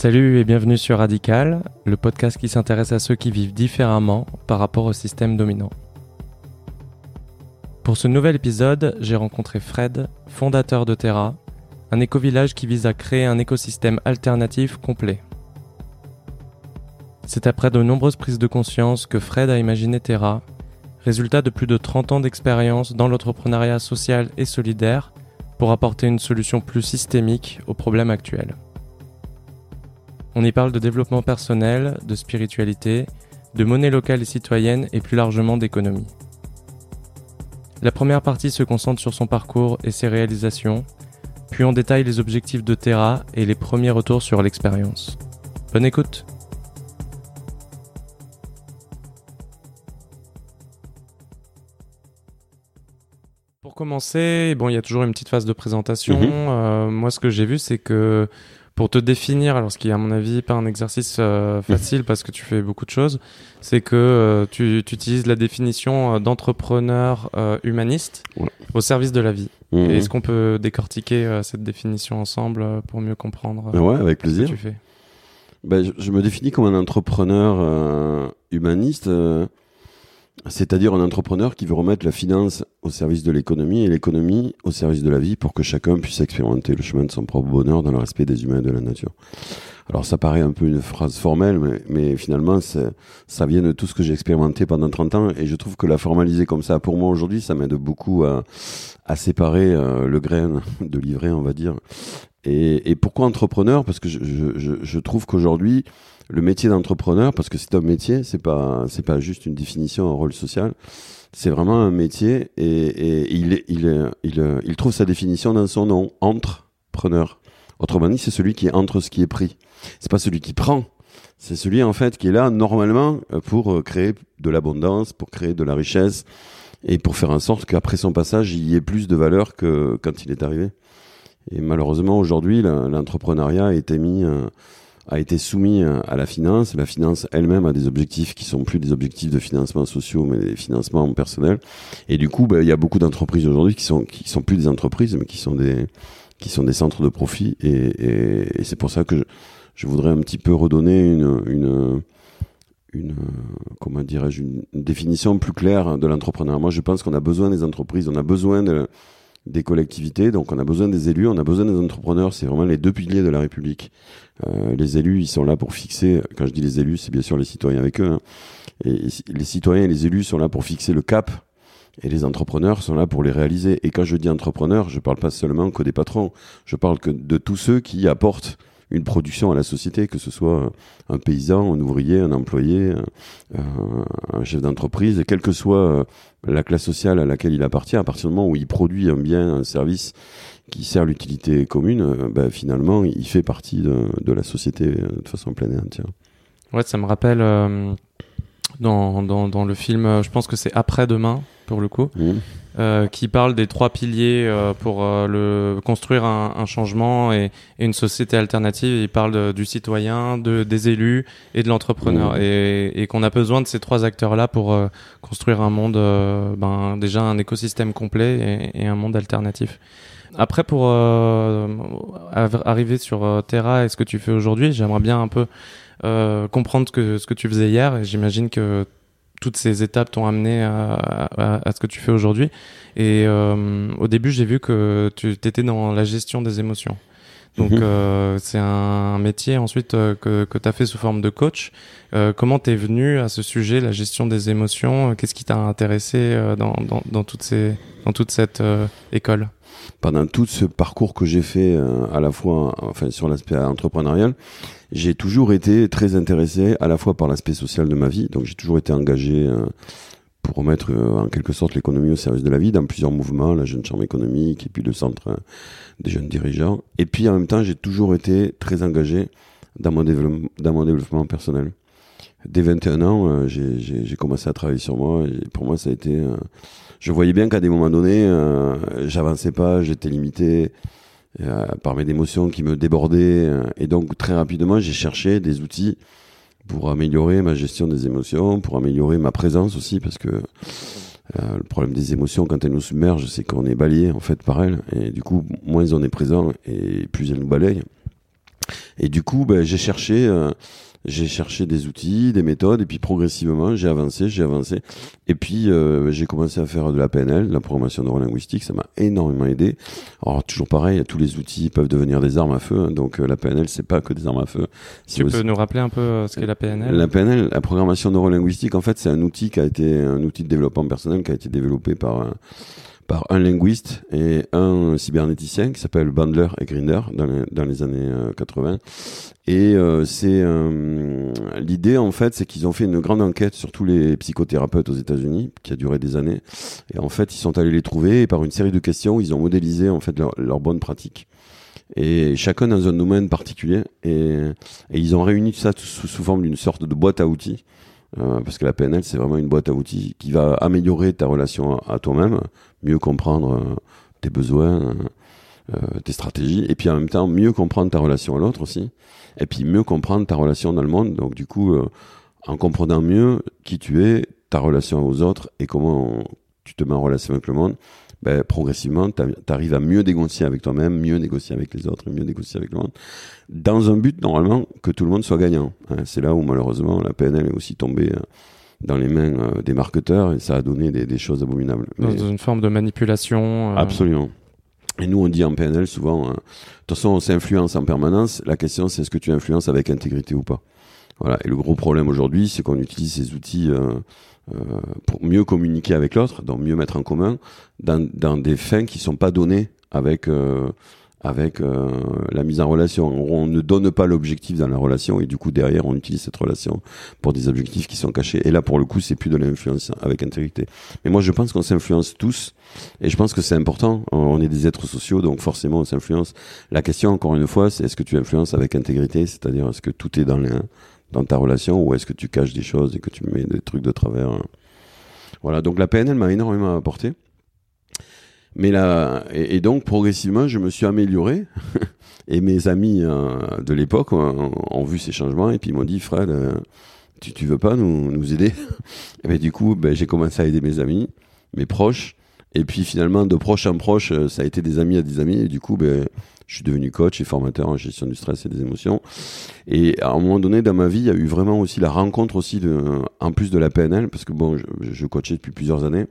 Salut et bienvenue sur Radical, le podcast qui s'intéresse à ceux qui vivent différemment par rapport au système dominant. Pour ce nouvel épisode, j'ai rencontré Fred, fondateur de Terra, un éco-village qui vise à créer un écosystème alternatif complet. C'est après de nombreuses prises de conscience que Fred a imaginé Terra, résultat de plus de 30 ans d'expérience dans l'entrepreneuriat social et solidaire pour apporter une solution plus systémique aux problèmes actuels. On y parle de développement personnel, de spiritualité, de monnaie locale et citoyenne et plus largement d'économie. La première partie se concentre sur son parcours et ses réalisations, puis on détaille les objectifs de Terra et les premiers retours sur l'expérience. Bonne écoute Pour commencer, bon, il y a toujours une petite phase de présentation. Mhm. Euh, moi, ce que j'ai vu, c'est que pour te définir, alors ce qui est à mon avis pas un exercice euh, facile parce que tu fais beaucoup de choses, c'est que euh, tu, tu utilises la définition euh, d'entrepreneur humaniste Ouais. au service de la vie. Mhm. Est-ce qu'on peut décortiquer cette définition ensemble pour mieux comprendre Ouais, avec ce que plaisir. tu fais? Ben, je, je me définis comme un entrepreneur humaniste, c'est-à-dire un entrepreneur qui veut remettre la finance au service de l'économie et l'économie au service de la vie pour que chacun puisse expérimenter le chemin de son propre bonheur dans le respect des humains et de la nature. Alors ça paraît un peu une phrase formelle, mais, mais finalement ça vient de tout ce que j'ai expérimenté pendant 30 ans et je trouve que la formaliser comme ça, pour moi aujourd'hui, ça m'aide beaucoup à, à séparer euh, le grain de l'ivraie, on va dire. Et, et pourquoi entrepreneur? Parce que je, je, je trouve qu'aujourd'hui, le métier d'entrepreneur, parce que c'est un métier, c'est pas c'est pas juste une définition, un rôle social. C'est vraiment un métier et, et il, il, il, il trouve sa définition dans son nom, entrepreneur. Autrement dit, c'est celui qui est entre ce qui est pris. C'est pas celui qui prend. C'est celui en fait qui est là normalement pour créer de l'abondance, pour créer de la richesse et pour faire en sorte qu'après son passage, il y ait plus de valeur que quand il est arrivé. Et malheureusement, aujourd'hui, l'entrepreneuriat a été mis, euh, a été soumis euh, à la finance. La finance elle-même a des objectifs qui sont plus des objectifs de financement sociaux, mais des financements personnels. Et du coup, ben, il y a beaucoup d'entreprises aujourd'hui qui sont qui sont plus des entreprises, mais qui sont des qui sont des centres de profit. Et, et, et c'est pour ça que je, je voudrais un petit peu redonner une une une comment dirais-je une, définition plus claire de l'entrepreneuriat. Moi, je pense qu'on a besoin des entreprises, on a besoin de des collectivités, donc on a besoin des élus, on a besoin des entrepreneurs, c'est vraiment les deux piliers de la République. Euh, les élus, ils sont là pour fixer, quand je dis les élus, c'est bien sûr les citoyens avec eux, hein. et les citoyens et les élus sont là pour fixer le cap, et les entrepreneurs sont là pour les réaliser. Et quand je dis entrepreneur, je parle pas seulement que des patrons, je parle que de tous ceux qui apportent une production à la société, que ce soit un paysan, un ouvrier, un employé, un, un chef d'entreprise, quelle que soit euh, la classe sociale à laquelle il appartient, à partir du moment où il produit un bien, un service qui sert l'utilité commune, euh, ben, finalement, il fait partie de, la société euh, de façon pleine et entière. Ouais, ça me rappelle euh, dans, dans, dans le film, euh, je pense que c'est Après-demain, pour le coup, Mmh. euh, qui parle des trois piliers euh, pour euh, le, construire un, un changement et, et une société alternative. Il parle de- du citoyen, de, des élus et de l'entrepreneur. Mmh. Et, et qu'on a besoin de ces trois acteurs-là pour euh, construire un monde, euh, ben, déjà un écosystème complet et, et un monde alternatif. Après, pour euh, arriver sur Terra et ce que tu fais aujourd'hui, j'aimerais bien un peu comprendre ce que, ce que tu faisais hier. Et j'imagine que toutes ces étapes t'ont amené à, à- à ce que tu fais aujourd'hui. Et euh, au début, j'ai vu que tu étais dans la gestion des émotions. Donc, Mhm. euh, c'est un métier ensuite euh, que, que tu as fait sous forme de coach. Euh, comment t'es venu à ce sujet, la gestion des émotions? Qu'est-ce qui t'a intéressé euh, dans, dans, dans, toutes ces, dans toute cette euh, école? Pendant tout ce parcours que j'ai fait euh, à la fois enfin sur l'aspect entrepreneurial j'ai toujours été très intéressé à la fois par l'aspect social de ma vie donc j'ai toujours été engagé euh, pour remettre euh, en quelque sorte l'économie au service de la vie dans plusieurs mouvements la jeune chambre économique et puis le centre euh, des jeunes dirigeants. Et puis en même temps j'ai toujours été très engagé dans mon développement personnel. Dès 21 ans j'ai commencé à travailler sur moi et pour moi ça a été je voyais bien qu'à des moments donnés, j'avançais pas, j'étais limité euh, par mes émotions qui me débordaient. euh, et donc, très rapidement, j'ai cherché des outils pour améliorer ma gestion des émotions, pour améliorer ma présence aussi, parce que euh, le problème des émotions, quand elles nous submergent, c'est qu'on est balayé en fait par elles. Et du coup, moins on est présent et plus elles nous balayent. Et du coup, ben, j'ai cherché, euh, j'ai cherché des outils, des méthodes, et puis progressivement, j'ai avancé, j'ai avancé. Et puis, euh, j'ai commencé à faire de la PNL, de la programmation neurolinguistique. Ça m'a énormément aidé. Alors, toujours pareil, tous les outils peuvent devenir des armes à feu. hein. donc, euh, la PNL, c'est pas que des armes à feu. Tu aussi- peux nous rappeler un peu euh, ce qu'est la PNL la PNL, la programmation neurolinguistique, en fait, c'est un outil qui a été un outil de développement personnel qui a été développé par un, par un linguiste et un cybernéticien qui s'appelle Bandler et Grinder dans les, dans les années euh, 80. Et euh, c'est euh, l'idée en fait, c'est qu'ils ont fait une grande enquête sur tous les psychothérapeutes aux États-Unis qui a duré des années. Et en fait, ils sont allés les trouver et par une série de questions, ils ont modélisé en fait leur, leur bonne. Et chacun dans un domaine particulier. Et, et ils ont réuni tout ça sous, sous forme d'une sorte de boîte à outils. Euh, parce que la PNL, c'est vraiment une boîte à outils qui va améliorer ta relation à, toi-même, mieux comprendre euh, tes besoins, euh, tes stratégies, et puis en même temps, mieux comprendre ta relation à l'autre aussi, et puis mieux comprendre ta relation dans le monde. Donc du coup, en comprenant mieux qui tu es, ta relation aux autres, et comment tu te mets en relation avec le monde, ben, progressivement, tu arrives à mieux négocier avec toi-même, mieux négocier avec les autres, mieux négocier avec le monde, dans un but normalement que tout le monde soit gagnant. Hein, c'est là où malheureusement la PNL est aussi tombée euh, dans les mains euh, des marketeurs et ça a donné des, des choses abominables. Dans Mais- une forme de manipulation. euh, Absolument. Et nous, on dit en PNL souvent, euh, de toute façon, on s'influence en permanence. La question, c'est est-ce que tu influences avec intégrité ou pas? Voilà. Et le gros problème aujourd'hui, c'est qu'on utilise ces outils euh, euh, pour mieux communiquer avec l'autre, donc mieux mettre en commun, dans, dans des fins qui sont pas données avec euh, avec euh, la mise en relation. On ne donne pas l'objectif dans la relation et du coup derrière, on utilise cette relation pour des objectifs qui sont cachés. Et là, pour le coup, c'est plus de l'influence avec intégrité. Mais moi, je pense qu'on s'influence tous et je pense que c'est important. On est des êtres sociaux, donc forcément, on s'influence. La question, encore une fois, c'est est-ce que tu influences avec intégrité, c'est-à-dire est-ce que tout est dans, les, dans ta relation, ou est-ce que tu caches des choses et que tu mets des trucs de travers. hein. Voilà, donc la PNL m'a énormément apporté. Mais là, et, donc progressivement, je me suis amélioré. et mes amis euh, de l'époque ont, ont vu ces changements et puis ils m'ont dit, Fred, euh, tu, tu veux pas nous, nous aider? Et ben, du coup, ben, j'ai commencé à aider mes amis, mes proches. Et puis finalement, de proche en proche, euh, ça a été des amis à des amis. Et du coup, ben, je suis devenu coach et formateur en gestion du stress et des émotions. Et à un moment donné dans ma vie, il y a eu vraiment aussi la rencontre aussi de, en plus de la PNL, parce que bon, je, je coachais depuis plusieurs années.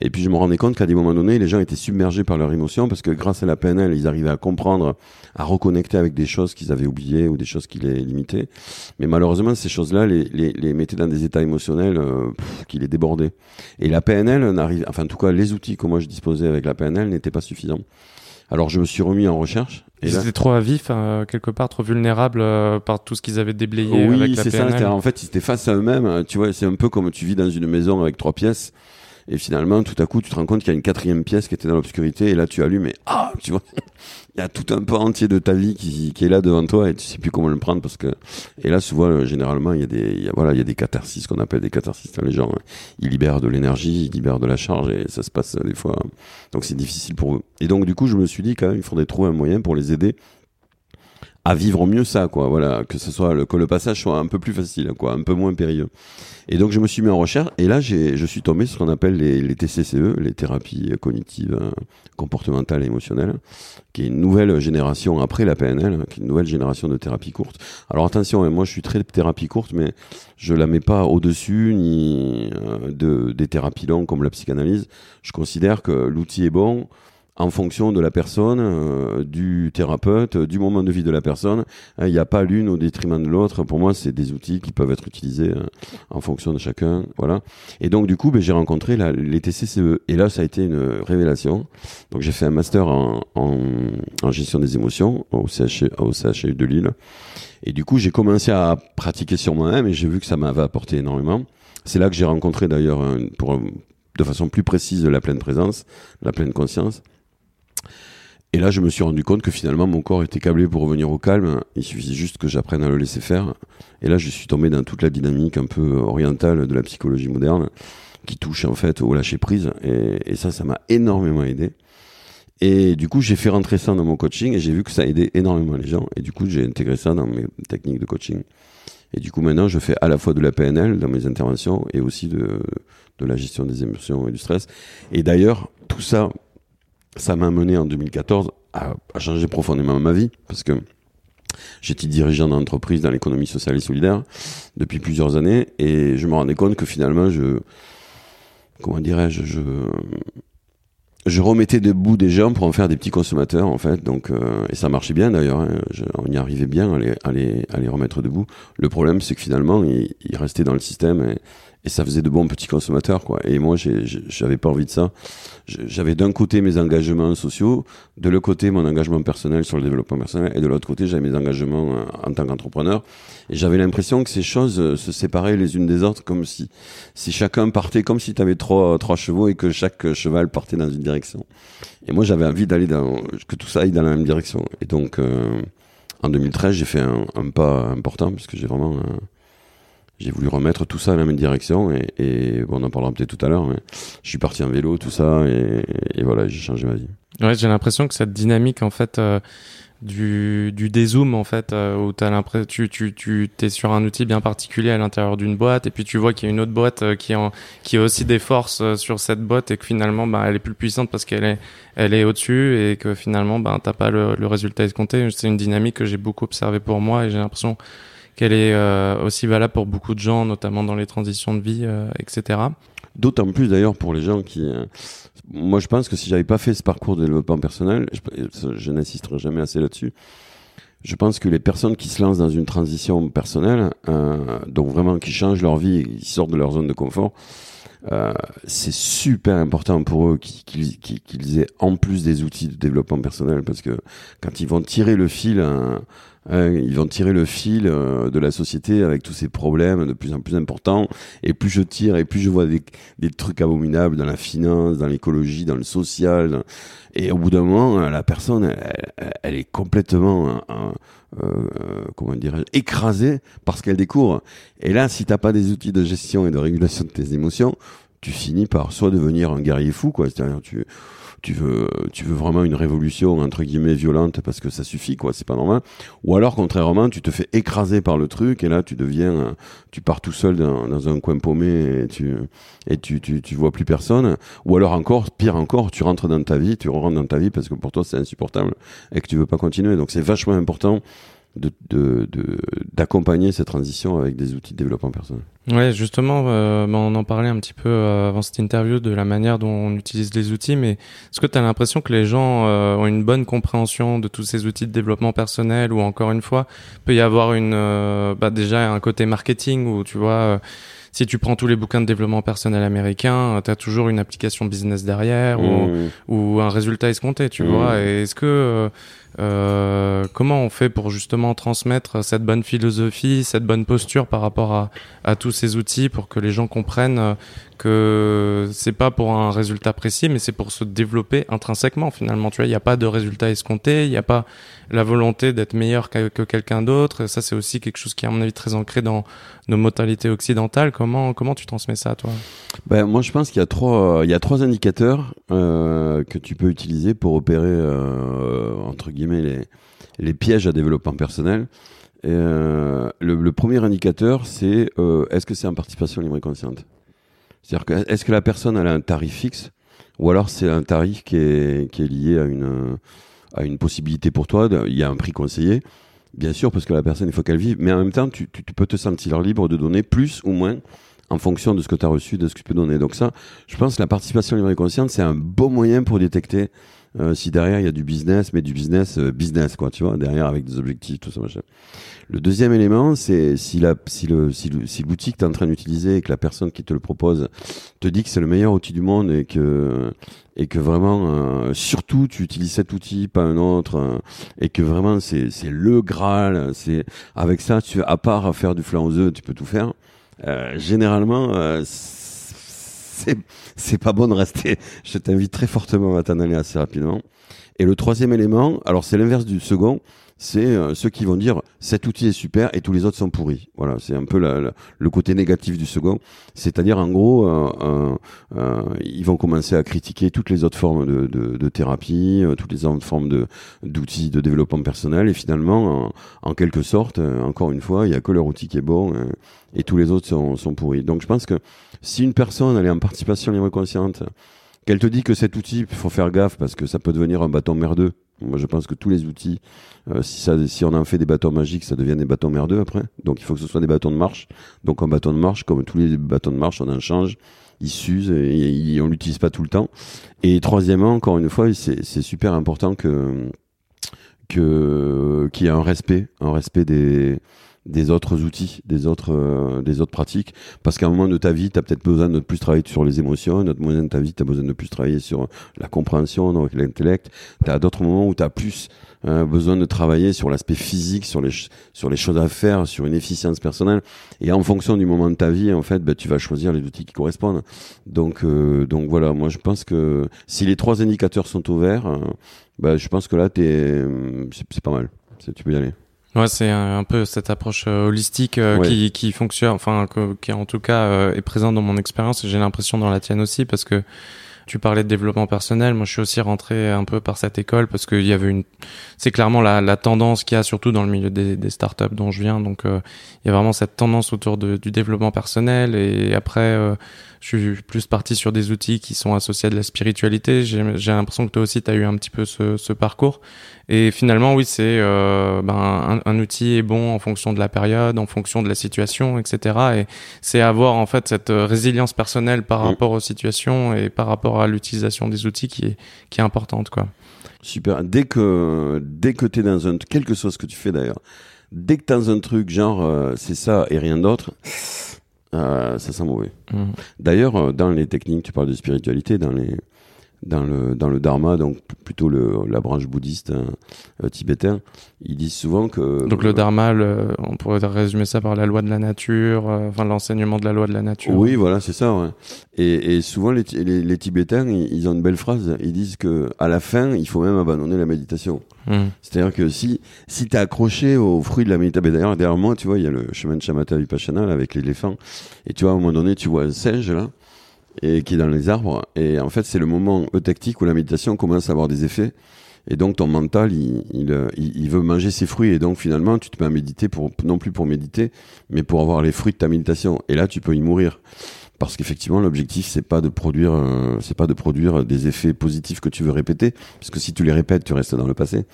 Et puis je me rendais compte qu'à des moments donnés, les gens étaient submergés par leurs émotions parce que grâce à la PNL, ils arrivaient à comprendre, à reconnecter avec des choses qu'ils avaient oubliées ou des choses qui les limitaient. Mais malheureusement, ces choses-là les, les, les mettaient dans des états émotionnels euh, pff, qui les débordaient. Et la PNL n'arrive, enfin en tout cas, les outils que moi je disposais avec la PNL n'étaient pas suffisants. Alors je me suis remis en recherche. Et Ils étaient trop à vif, euh, quelque part, trop vulnérables euh, par tout ce qu'ils avaient déblayé oui, c'est ça. En fait, ils étaient face à eux-mêmes. Tu vois, c'est un peu comme tu vis dans une maison avec trois pièces. Et finalement, tout à coup, tu te rends compte qu'il y a une quatrième pièce qui était dans l'obscurité. Et là, tu allumes et ah, tu vois, il y a tout un pan entier de ta vie qui, qui est là devant toi et tu sais plus comment le prendre parce que. Et là, souvent, euh, généralement, il y a des, il y a, voilà, il y a des catharsis qu'on appelle des catharsis. Les gens, euh, ils libèrent de l'énergie, ils libèrent de la charge et ça se passe euh, des fois. Donc, c'est difficile pour eux. Et donc, du coup, je me suis dit quand même, faudrait trouver un moyen pour les aider à vivre mieux ça, quoi. Voilà, que ce soit le, que le passage soit un peu plus facile, quoi, un peu moins périlleux. Et donc je me suis mis en recherche et là j'ai, je suis tombé sur ce qu'on appelle les, les TCCE, les thérapies cognitives, euh, comportementales et émotionnelles, qui est une nouvelle génération après la PNL, hein, qui est une nouvelle génération de thérapie courte. Alors attention, hein, moi je suis très thérapie courte, mais je la mets pas au-dessus ni euh, de des thérapies longues comme la psychanalyse. Je considère que l'outil est bon en fonction de la personne, euh, du thérapeute, du moment de vie de la personne. Hein, Il n'y a pas l'une au détriment de l'autre. Pour moi, c'est des outils qui peuvent être utilisés euh, en fonction de chacun. Voilà. Et donc, du coup, ben, j'ai rencontré la, les TCCE. Et là, ça a été une révélation. Donc, j'ai fait un master en, en, en gestion des émotions au CHU de Lille. Et du coup, j'ai commencé à pratiquer sur moi-même et j'ai vu que ça m'avait apporté énormément. C'est là que j'ai rencontré d'ailleurs, pour, de façon plus précise, la pleine présence, la pleine conscience. Et là, je me suis rendu compte que finalement, mon corps était câblé pour revenir au calme. Il suffisait juste que j'apprenne à le laisser faire. Et là, je suis tombé dans toute la dynamique un peu orientale de la psychologie moderne, qui touche en fait au lâcher prise. Et, et ça, ça m'a énormément aidé. Et du coup, j'ai fait rentrer ça dans mon coaching et j'ai vu que ça aidait énormément les gens. Et du coup, j'ai intégré ça dans mes techniques de coaching. Et du coup, maintenant, je fais à la fois de la PNL dans mes interventions et aussi de, de la gestion des émotions et du stress. Et d'ailleurs, tout ça, ça m'a mené en 2014 à, à changer profondément ma vie parce que J'étais dirigeant d'entreprise dans l'économie sociale et solidaire depuis plusieurs années et je me rendais compte que finalement, je, comment dirais-je, je, je remettais debout des gens pour en faire des petits consommateurs en fait donc euh, et ça marchait bien d'ailleurs hein. on y arrivait bien à les, à remettre debout le problème c'est que finalement ils, restaient dans le système et ça faisait de bons petits consommateurs quoi. Et moi j'avais pas envie de ça. J'avais d'un côté mes engagements sociaux de l'autre côté mon engagement personnel sur le développement personnel et de l'autre côté j'avais mes engagements euh, en tant qu'entrepreneur. Et j'avais l'impression que ces choses euh, se séparaient les unes des autres comme si si chacun partait comme si tu avais trois trois chevaux et que chaque cheval partait dans une direction. Et moi j'avais envie d'aller dans que tout ça aille dans la même direction. Et donc euh, en 2013 j'ai fait un, pas important puisque j'ai vraiment j'ai voulu remettre tout ça dans la même direction et, et bon, on en parlera peut-être tout à l'heure mais je suis parti en vélo tout ça et, et voilà j'ai changé ma vie. Ouais j'ai l'impression que cette dynamique en fait euh, du, du dézoom en fait euh, où t'as l'impression tu tu tu t'es sur un outil bien particulier à l'intérieur d'une boîte et puis tu vois qu'il y a une autre boîte euh, qui en qui a aussi des forces sur cette boîte et que finalement bah elle est plus puissante parce qu'elle est elle est au dessus et que finalement bah t'as pas le, le résultat escompté. C'est une dynamique que j'ai beaucoup observé pour moi et j'ai l'impression qu'elle est euh, aussi valable pour beaucoup de gens, notamment dans les transitions de vie, euh, etc. D'autant plus d'ailleurs pour les gens qui... Euh, moi je pense que si j'avais pas fait ce parcours de développement personnel, je, je n'insisterai jamais assez là-dessus, je pense que les personnes qui se lancent dans une transition personnelle, euh, donc vraiment qui changent leur vie, qui sortent de leur zone de confort, euh, c'est super important pour eux qu'ils qu qu aient en plus des outils de développement personnel parce que quand ils vont tirer le fil, hein, hein, ils vont tirer le fil euh, de la société avec tous ces problèmes de plus en plus importants. Et plus je tire et plus je vois des, trucs abominables dans la finance, dans l'écologie, dans le social. Et au bout d'un moment, la personne, elle, est complètement euh, comment dirais écrasée parce qu'elle découvre. Et là, si t'as pas des outils de gestion et de régulation de tes émotions, tu finis par soit devenir un guerrier fou, quoi. C'est-à-dire tu tu veux tu veux vraiment une révolution entre guillemets violente parce que ça suffit quoi c'est pas normal. Ou alors contrairement tu te fais écraser par le truc et là tu deviens tu pars tout seul dans, dans un coin paumé et tu et tu, tu tu vois plus personne. Ou alors encore pire encore tu rentres dans ta vie tu rentres dans ta vie parce que pour toi c'est insupportable et que tu veux pas continuer. Donc c'est vachement important de d'accompagner de, cette transition avec des outils de développement personnel. Ouais, justement, euh, on en parlait un petit peu euh, avant cette interview de la manière dont on utilise les outils, mais est-ce que tu as l'impression que les gens euh, ont une bonne compréhension de tous ces outils de développement personnel ou encore une fois, peut y avoir une euh, bah déjà un côté marketing où tu vois euh, si tu prends tous les bouquins de développement personnel américain, tu as toujours une application business derrière mmh. ou, ou, un résultat escompté, tu mmh. vois. Et est-ce que euh, comment on fait pour justement transmettre cette bonne philosophie, cette bonne posture par rapport à, à tous ces outils pour que les gens comprennent que c'est pas pour un résultat précis, mais c'est pour se développer intrinsèquement finalement. Tu vois, il n'y a pas de résultat escompté, il n'y a pas la volonté d'être meilleur que, que quelqu'un d'autre. Ça, c'est aussi quelque chose qui est à mon avis très ancré dans nos modalités occidentales. Comment comment tu transmets ça, toi? Ben moi, je pense qu'il y a trois y a trois indicateurs euh, que tu peux utiliser pour opérer euh, entre guillemets les pièges à développement personnel. Euh, le, le, premier indicateur, c'est est-ce que c'est en participation libre et consciente? C'est-à-dire que est-ce que la personne elle a un tarif fixe ou alors c'est un tarif qui est, qui est lié à une, à une possibilité pour toi, il y a un prix conseillé, bien sûr, parce que la personne, il faut qu'elle vive, mais en même temps, tu, tu, tu, peux te sentir libre de donner plus ou moins en fonction de ce que tu as reçu, de ce que tu peux donner. Donc ça, je pense que la participation libre et consciente, c'est un bon moyen pour détecter euh, si derrière il y a du business, mais du business euh, business quoi, tu vois, derrière avec des objectifs, tout ça machin. Le deuxième élément, c'est si la si le si le si l'outil que tu es en train d'utiliser et que la personne qui te le propose te dit que c'est le meilleur outil du monde et que et que vraiment euh, surtout tu utilises cet outil pas un autre euh, et que vraiment c'est c'est le graal, c'est avec ça tu à part faire du flan aux œufs, tu peux tout faire. Euh, généralement c'est pas bon de rester. Je t'invite très fortement à t'en aller assez rapidement. Et le troisième élément, alors c'est l'inverse du second, c'est euh, ceux qui vont dire cet outil est super et tous les autres sont pourris. Voilà, c'est un peu la, le côté négatif du second. C'est-à-dire en gros, euh, euh, euh, ils vont commencer à critiquer toutes les autres formes de, de, de thérapie, euh, toutes les autres formes de d'outils de développement personnel et finalement, en, en quelque sorte, encore une fois, il y a que leur outil qui est bon et tous les autres sont, sont pourris. Donc je pense que si une personne elle est en participation libre consciente qu'elle te dit que cet outil, il faut faire gaffe parce que ça peut devenir un bâton merdeux Moi, je pense que tous les outils, euh, si, ça, si on en fait des bâtons magiques, ça devient des bâtons merdeux après. Donc, il faut que ce soit des bâtons de marche. Donc, un bâton de marche, comme tous les bâtons de marche, on en change. Il s'use et, on l'utilise pas tout le temps. Et troisièmement, encore une fois, c'est super important que que qu'il y ait un respect, un respect des des autres outils, des autres, euh, des autres pratiques. Parce qu'à un moment de ta vie, tu as peut-être besoin de plus travailler sur les émotions, à un autre moment de ta vie, tu as besoin de plus travailler sur la compréhension, donc l'intellect. Tu as d'autres moments où tu as plus euh, besoin de travailler sur l'aspect physique, sur les, sur les choses à faire, sur une efficience personnelle. Et en fonction du moment de ta vie, en fait, bah, tu vas choisir les outils qui correspondent. Donc, euh, donc voilà, moi je pense que si les trois indicateurs sont ouverts, bah, je pense que là, c'est pas mal. Tu peux y aller. Ouais, c'est un, peu cette approche euh, holistique euh, qui, qui fonctionne, enfin, qui en tout cas euh, est présente dans mon expérience et j'ai l'impression dans la tienne aussi parce que tu parlais de développement personnel. Moi, je suis aussi rentré un peu par cette école parce qu'il y avait une, c'est clairement la, la tendance qu'il y a surtout dans le milieu des, des startups dont je viens. Donc, il y a vraiment cette tendance autour de, du développement personnel et après, je suis plus parti sur des outils qui sont associés à de la spiritualité. J'ai l'impression que toi aussi, tu as eu un petit peu ce, ce parcours. Et finalement, oui, c'est euh, ben, un, un, outil est bon en fonction de la période, en fonction de la situation, etc. Et c'est avoir en fait cette résilience personnelle par rapport aux situations et par rapport à l'utilisation des outils qui est, qui est importante. Quoi. Super. Dès que, dès que tu es dans un... Quelque chose ce que tu fais d'ailleurs, dès que tu dans un truc genre euh, c'est ça et rien d'autre ça sent mauvais. Mmh. D'ailleurs, euh, dans les techniques, tu parles de spiritualité, dans les dans le dans le dharma, donc plutôt le, la branche bouddhiste hein, euh, tibétain, ils disent souvent que donc le dharma, on pourrait résumer ça par la loi de la nature, enfin l'enseignement de la loi de la nature. Oui, voilà, c'est ça. Ouais. Et, et souvent les, les, les Tibétains, ils, ils, ont une belle phrase. Ils disent que à la fin, il faut même abandonner la méditation. Hmm. C'est-à-dire que si, si t'es accroché aux fruits de la méditation, d'ailleurs, derrière moi, tu vois, il y a le chemin de Shamatha Vipassana avec l'éléphant. Et tu vois, à un moment donné, tu vois un singe, là, et qui est dans les arbres. Et en fait, c'est le moment eutectique où la méditation commence à avoir des effets. Et donc, ton mental, il, il, il, veut manger ses fruits. Et donc, finalement, tu te mets à méditer pour, non plus pour méditer, mais pour avoir les fruits de ta méditation. Et là, tu peux y mourir parce qu'effectivement l'objectif c'est pas de produire euh, c'est pas de produire des effets positifs que tu veux répéter parce que si tu les répètes tu restes dans le passé.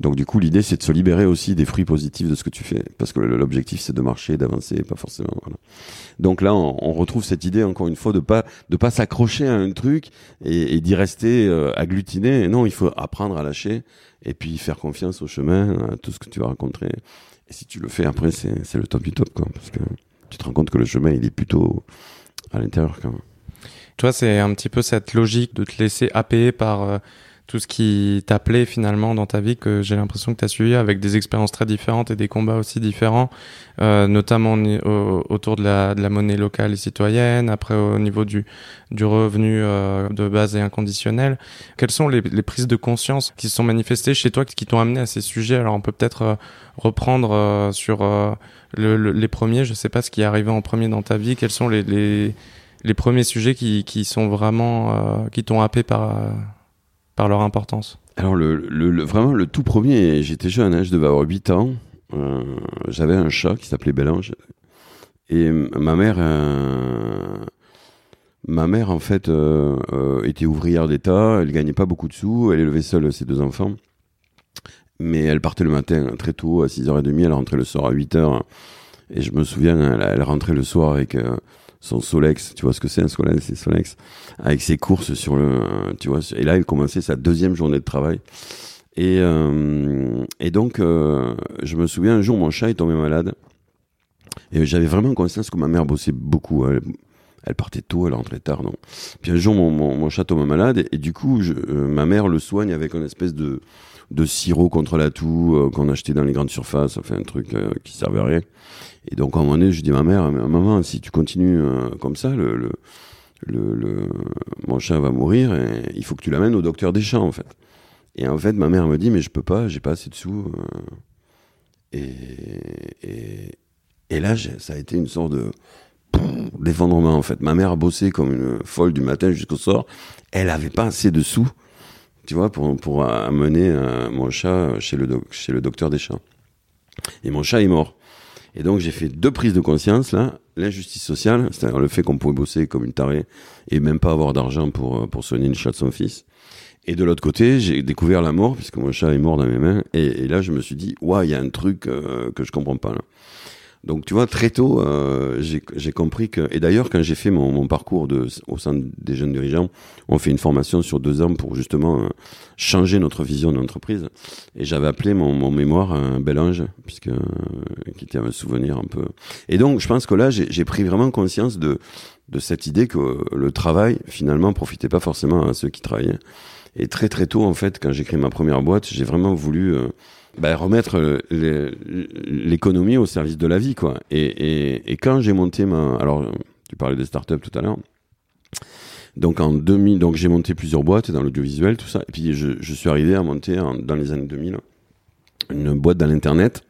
Donc du coup l'idée c'est de se libérer aussi des fruits positifs de ce que tu fais. Parce que l'objectif c'est de marcher d'avancer pas forcément voilà. donc là on, on, retrouve cette idée encore une fois de pas de pas s'accrocher à un truc et, et d'y rester euh, agglutiné. Non il faut apprendre à lâcher et puis faire confiance au chemin à tout ce que tu vas rencontrer. Et si tu le fais après c'est le top du top quoi. Parce que tu te rends compte que le chemin il est plutôt à l'intérieur quand même. Toi, c'est un petit peu cette logique de te laisser happer par euh, tout ce qui t'appelait finalement dans ta vie que j'ai l'impression que tu as suivi avec des expériences très différentes et des combats aussi différents, euh, notamment autour de la, de la, monnaie locale et citoyenne, après au niveau du, du revenu euh, de base et inconditionnel. Quelles sont les, les, prises de conscience qui se sont manifestées chez toi qui t'ont amené à ces sujets? Alors on peut peut-être euh, reprendre euh, sur le, les premiers, je sais pas ce qui est arrivé en premier dans ta vie, quels sont les, les, les premiers sujets qui, qui sont vraiment, qui t'ont happé par par leur importance Alors, vraiment, le tout premier, j'étais jeune, hein, je devais avoir 8 ans. Euh, J'avais un chat qui s'appelait Bélange. Et ma mère, euh, ma mère, en fait, euh, était ouvrière d'État. Elle gagnait pas beaucoup de sous. Elle élevait seule ses deux enfants. Mais elle partait le matin très tôt, à 6h30. Elle rentrait le soir à 8h. Et je me souviens, elle, rentrait le soir avec son Solex, tu vois ce que c'est un Solex, c'est Solex, avec ses courses sur le, tu vois, et là il commençait sa deuxième journée de travail. Et, euh, et donc, euh, je me souviens un jour, mon chat est tombé malade. Et j'avais vraiment conscience que ma mère bossait beaucoup. Elle, elle partait tôt, elle rentrait tard, non. Puis un jour, mon, mon, chat tombe malade, et, du coup, euh, ma mère le soigne avec une espèce de, de sirop contre la toux euh, qu'on achetait dans les grandes surfaces, enfin un truc euh, qui servait à rien. Et donc à un moment donné, je dis à ma mère, maman, si tu continues euh, comme ça, le, le, le, mon chat va mourir et il faut que tu l'amènes au docteur des chats en fait. Et en fait, ma mère me dit, mais je peux pas, j'ai pas assez de sous. Et, et, et là, ça a été une sorte de d'effondrement en fait. Ma mère a bossé comme une folle du matin jusqu'au soir. Elle avait pas assez de sous tu vois, pour, pour amener euh, mon chat chez le, chez le docteur des chats. Et mon chat est mort. Et donc j'ai fait deux prises de conscience là, l'injustice sociale, c'est-à-dire le fait qu'on pouvait bosser comme une tarée et même pas avoir d'argent pour euh, pour soigner le chat de son fils, Et de l'autre côté, j'ai découvert la mort, puisque mon chat est mort dans mes mains. Et, là, je me suis dit, ouais, il y a un truc que je comprends pas là. Donc tu vois, très tôt, euh, j'ai compris que... Et d'ailleurs, quand j'ai fait mon, mon, parcours de, au sein des jeunes dirigeants, on fait une formation sur deux ans pour justement euh, changer notre vision de l'entreprise. Et j'avais appelé mon, mon, mémoire un bel ange, puisque euh, qui était un souvenir un peu... Et donc, je pense que là, j'ai pris vraiment conscience de, de cette idée que le travail, finalement, profitait pas forcément à ceux qui travaillaient. Et très très tôt, en fait, quand j'ai créé ma première boîte, j'ai vraiment voulu bah, remettre euh, l'économie au service de la vie, quoi. Et, quand j'ai monté ma, alors tu parlais des startups tout à l'heure. Donc en 2000, donc j'ai monté plusieurs boîtes dans l'audiovisuel, tout ça. Et puis je, je suis arrivé à monter dans les années 2000 une boîte dans l'internet,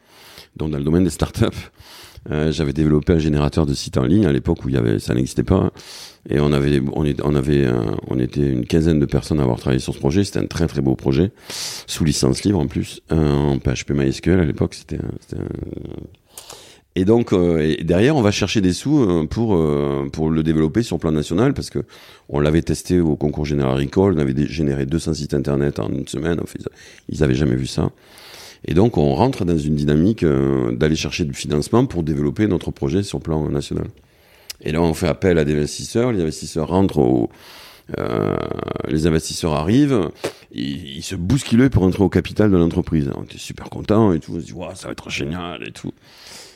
donc dans le domaine des startups. Euh, j'avais développé un générateur de sites en ligne à l'époque où ça n'existait pas. Et on avait, on, était une quinzaine de personnes à avoir travaillé sur ce projet. C'était un très très beau projet, sous licence libre en plus, euh, en PHP MySQL à l'époque. Et donc euh, derrière, on va chercher des sous pour pour le développer sur le plan national parce que on l'avait testé au concours général Recall. On avait généré 200 sites internet en une semaine. Ils avaient jamais vu ça. Et donc, on rentre dans une dynamique d'aller chercher du financement pour développer notre projet sur le plan national. Et là, on fait appel à des investisseurs. Les investisseurs rentrent au, euh, les investisseurs arrivent, ils, se bousculent pour entrer au capital de l'entreprise. On était super content et tout. On se dit, wow, ça va être génial et tout.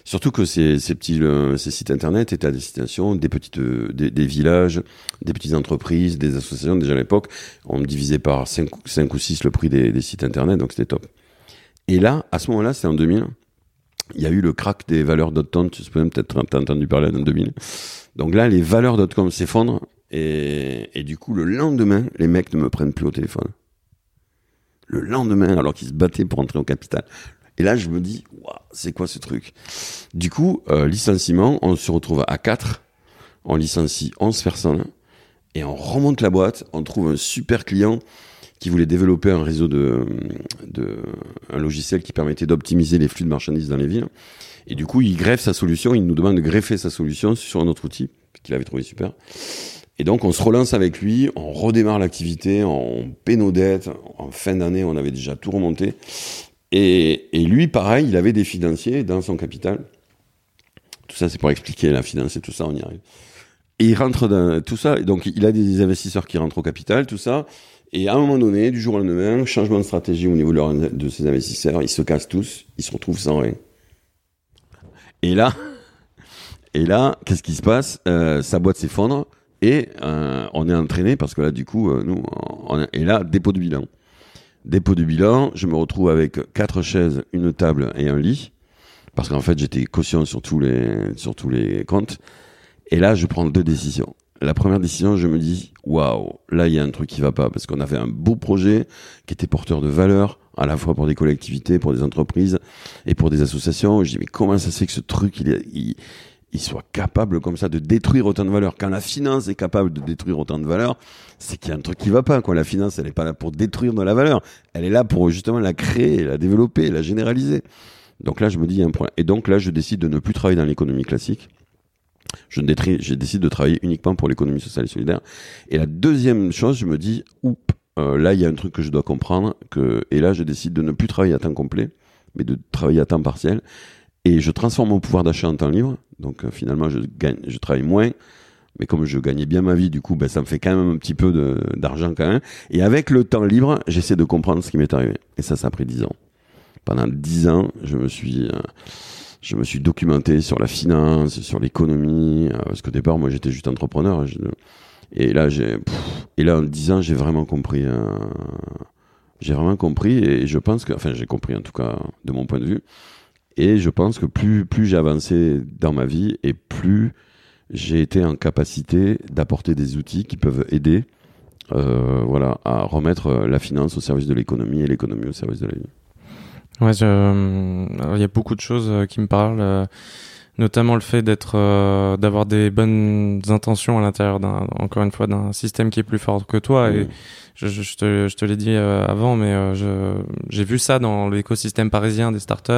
Surtout que ces, petits ces sites internet étaient à destination des petites des, des, villages, des petites entreprises, des associations. Déjà à l'époque, on divisait par 5, 5 ou 6 le prix des sites internet, donc c'était top. Et là, à ce moment-là, c'est en 2000, il y a eu le crack des valeurs .com, tu peux peut-être entendu parler en 2000. Donc là, les valeurs .com s'effondrent et, du coup, le lendemain, les mecs ne me prennent plus au téléphone. Le lendemain, alors qu'ils se battaient pour entrer au capital. Et là, je me dis, waouh, c'est quoi ce truc? Du coup, euh, licenciement, on se retrouve à 4, on licencie 11 personnes et on remonte la boîte, on trouve un super client qui voulait développer un réseau de, un logiciel qui permettait d'optimiser les flux de marchandises dans les villes. Et du coup, il greffe sa solution, il nous demande de greffer sa solution sur un autre outil qu'il avait trouvé super. Et donc, on se relance avec lui, on redémarre l'activité, on paie nos dettes. En fin d'année, on avait déjà tout remonté. Et, et, lui, pareil, il avait des financiers dans son capital. Tout ça, c'est pour expliquer la finance et tout ça, on y arrive. Et il rentre dans tout ça. Donc, il a des investisseurs qui rentrent au capital, tout ça. Et à un moment donné, du jour au lendemain, changement de stratégie au niveau de, de ses investisseurs, ils se cassent tous, ils se retrouvent sans rien. Et là, et là, qu'est-ce qui se passe? Euh, Sa boîte s'effondre et euh, on est entraîné parce que là, du coup, euh, nous, on et là, dépôt de bilan. Dépôt de bilan, je me retrouve avec quatre chaises, une table et un lit parce qu'en fait, j'étais caution sur tous les sur tous les comptes. Et là, je prends deux décisions la première décision, je me dis, waouh, là, il y a un truc qui va pas, parce qu'on avait un beau projet qui était porteur de valeur, à la fois pour des collectivités, pour des entreprises et pour des associations. Je dis, mais comment ça se fait que ce truc, il, il, soit capable comme ça de détruire autant de valeur? Quand la finance est capable de détruire autant de valeur, c'est qu'il y a un truc qui va pas, quoi. La finance, elle n'est pas là pour détruire de la valeur. Elle est là pour justement la créer, la développer, la généraliser. Donc là, je me dis, il y a un problème. Et donc là, je décide de ne plus travailler dans l'économie classique je, décide de travailler uniquement pour l'économie sociale et solidaire. Et la deuxième chose, je me dis, oups, euh, là, il y a un truc que je dois comprendre, et là, je décide de ne plus travailler à temps complet, mais de travailler à temps partiel. Et je transforme mon pouvoir d'achat en temps libre. Donc, euh, finalement, je gagne, je travaille moins. Mais comme je gagnais bien ma vie, du coup, ben, ça me fait quand même un petit peu d'argent quand même. Et avec le temps libre, j'essaie de comprendre ce qui m'est arrivé. Et ça, ça a pris dix ans. Pendant dix ans, je me suis, euh, je me suis documenté sur la finance, sur l'économie, euh, parce qu'au départ, moi, j'étais juste entrepreneur. et là, en 10 ans, j'ai vraiment compris. Euh, j'ai vraiment compris, et je pense que, enfin, j'ai compris en tout cas de mon point de vue. Et je pense que plus, plus j'ai avancé dans ma vie, et plus j'ai été en capacité d'apporter des outils qui peuvent aider, euh, voilà, à remettre la finance au service de l'économie et l'économie au service de la vie. Ouais, euh, il y a beaucoup de choses euh, qui me parlent, euh, notamment le fait d'être, d'avoir des bonnes intentions à l'intérieur d'un, encore une fois, d'un système qui est plus fort que toi. Et je, je, te, je te l'ai dit avant, mais je, j'ai vu ça dans l'écosystème parisien des startups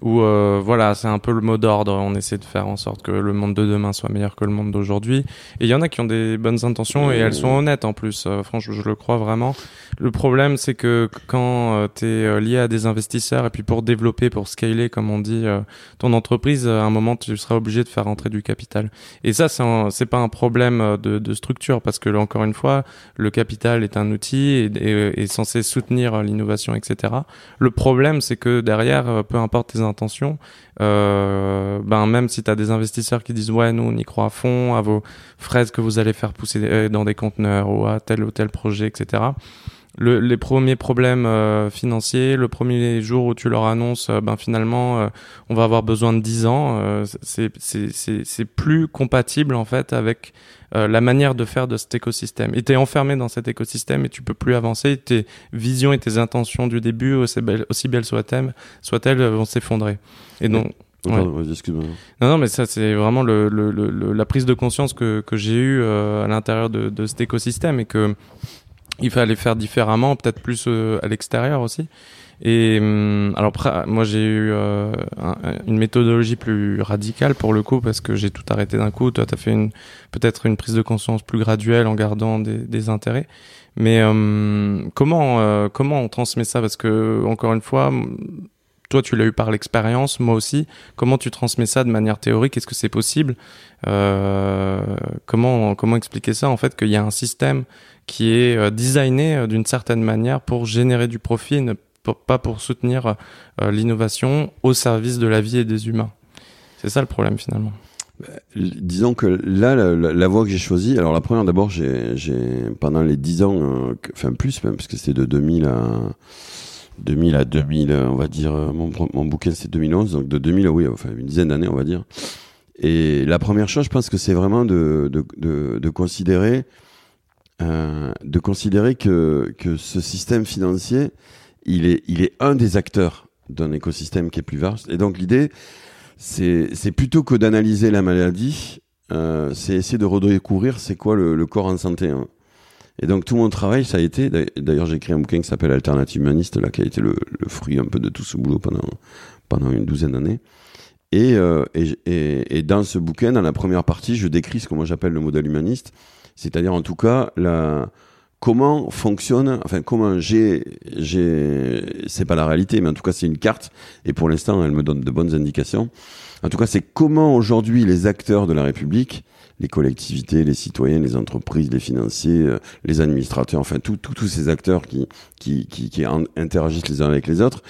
où euh, voilà, c'est un peu le mot d'ordre. On essaie de faire en sorte que le monde de demain soit meilleur que le monde d'aujourd'hui. Et il y en a qui ont des bonnes intentions et elles sont honnêtes en plus. Euh, franchement, je, le crois vraiment. Le problème, c'est que quand euh, tu es lié à des investisseurs et puis pour développer, pour scaler, comme on dit, ton entreprise, à un moment, tu seras obligé de faire rentrer du capital. Et ça, c'est pas un problème de, structure parce que encore une fois, le capital est un outil et est censé soutenir l'innovation, etc. Le problème, c'est que derrière, peu importe tes intentions, euh, ben même si tu as des investisseurs qui disent ouais nous on y croit à fond à vos fraises que vous allez faire pousser euh, dans des conteneurs ou à tel ou tel projet, etc. Le, les premiers problèmes euh, financiers, le premier jour où tu leur annonces, ben finalement, on va avoir besoin de 10 ans, c'est plus compatible en fait avec euh, la manière de faire de cet écosystème. Et tu es enfermé dans cet écosystème et tu peux plus avancer. Tes visions et tes intentions du début, aussi belles, aussi belles soient-elles, soient-elles vont s'effondrer. Et donc... non, non, mais ça, c'est vraiment le, le, le, la prise de conscience que, que j'ai eue euh, à l'intérieur de, de cet écosystème et que il fallait faire différemment, peut-être plus euh, à l'extérieur aussi. Et hum, alors moi j'ai eu euh, une méthodologie plus radicale pour le coup parce que j'ai tout arrêté d'un coup. Toi t'as fait une peut-être une prise de conscience plus graduelle en gardant des, des intérêts. Mais hum, comment euh, comment on transmet ça? Parce que encore une fois toi tu l'as eu par l'expérience, moi aussi. Comment tu transmets ça de manière théorique? Est-ce que c'est possible? Euh, Comment comment expliquer ça en fait qu'il y a un système qui est euh, designé d'une certaine manière pour générer du profit ne pas pour soutenir euh, l'innovation au service de la vie et des humains. C'est ça le problème finalement. Bah, disons que là, la, voie que j'ai choisie, alors la première d'abord, j'ai pendant les 10 ans, euh, enfin plus même, parce que c'était de 2000 à 2000 à 2000, on va dire, euh, mon, mon bouquin c'est 2011, donc de 2000 oui, enfin une dizaine d'années on va dire. Et la première chose, je pense que c'est vraiment de, de considérer, euh, de considérer que, que ce système financier, il est, il est un des acteurs d'un écosystème qui est plus vaste. Et donc l'idée, c'est, plutôt que d'analyser la maladie, euh, c'est essayer de redécouvrir c'est quoi le, corps en santé. Hein. Et donc tout mon travail, ça a été, d'ailleurs j'ai écrit un bouquin qui s'appelle Alternative Humaniste, là, qui a été le, fruit un peu de tout ce boulot pendant, pendant une douzaine d'années. Et, euh, et, et, et, dans ce bouquin, dans la première partie, je décris ce que moi j'appelle le modèle humaniste, c'est-à-dire en tout cas la, comment fonctionne, enfin comment j'ai, j'ai, c'est pas la réalité, mais en tout cas c'est une carte, et pour l'instant elle me donne de bonnes indications. En tout cas, c'est comment aujourd'hui les acteurs de la République, les collectivités, les citoyens, les entreprises, les financiers, euh, les administrateurs, enfin tous ces acteurs qui, qui, qui, qui interagissent les uns avec les autres,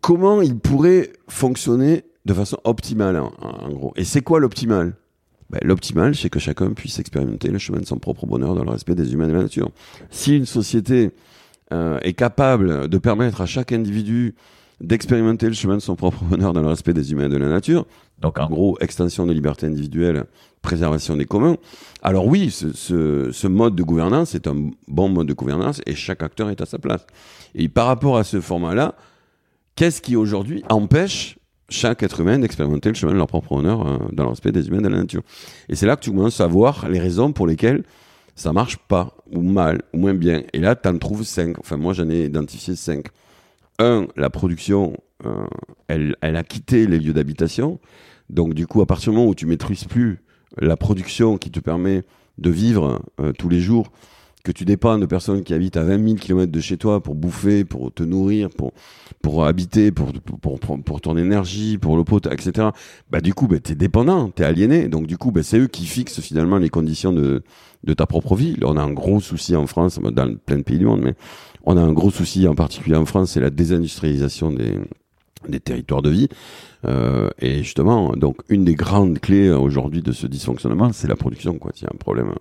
comment ils pourraient fonctionner de façon optimale, en gros. Et c'est quoi l'optimal? Ben, l'optimal, c'est que chacun puisse expérimenter le chemin de son propre bonheur dans le respect des humains et de la nature. Si une société euh, est capable de permettre à chaque individu d'expérimenter le chemin de son propre bonheur dans le respect des humains et de la nature, donc en gros, extension des libertés individuelles, préservation des communs, alors oui, ce, ce, ce mode de gouvernance est un bon mode de gouvernance et chaque acteur est à sa place. Et par rapport à ce format-là, qu'est-ce qui aujourd'hui empêche chaque être humain d'expérimenter le chemin de leur propre honneur euh, dans le des humains de la nature. Et c'est là que tu commences à voir les raisons pour lesquelles ça marche pas, ou mal, ou moins bien. Et là, tu en trouves cinq. Enfin, moi, j'en ai identifié cinq. Un, la production, euh, elle, elle a quitté les lieux d'habitation. Donc, du coup, à partir du moment où tu maîtrises plus la production qui te permet de vivre euh, tous les jours, que tu dépends de personnes qui habitent à 20 000 km de chez toi pour bouffer, pour te nourrir, pour, pour habiter, pour, pour, pour, ton énergie, pour l'eau potable, etc. Bah, du coup, bah, t'es dépendant, t'es aliéné. Donc, du coup, bah, c'est eux qui fixent finalement les conditions de, de ta propre vie. On a un gros souci en France, dans plein de pays du monde, mais on a un gros souci en particulier en France, c'est la désindustrialisation des, des territoires de vie. Euh, et justement, donc, une des grandes clés aujourd'hui de ce dysfonctionnement, c'est la production, quoi. S'il y a un problème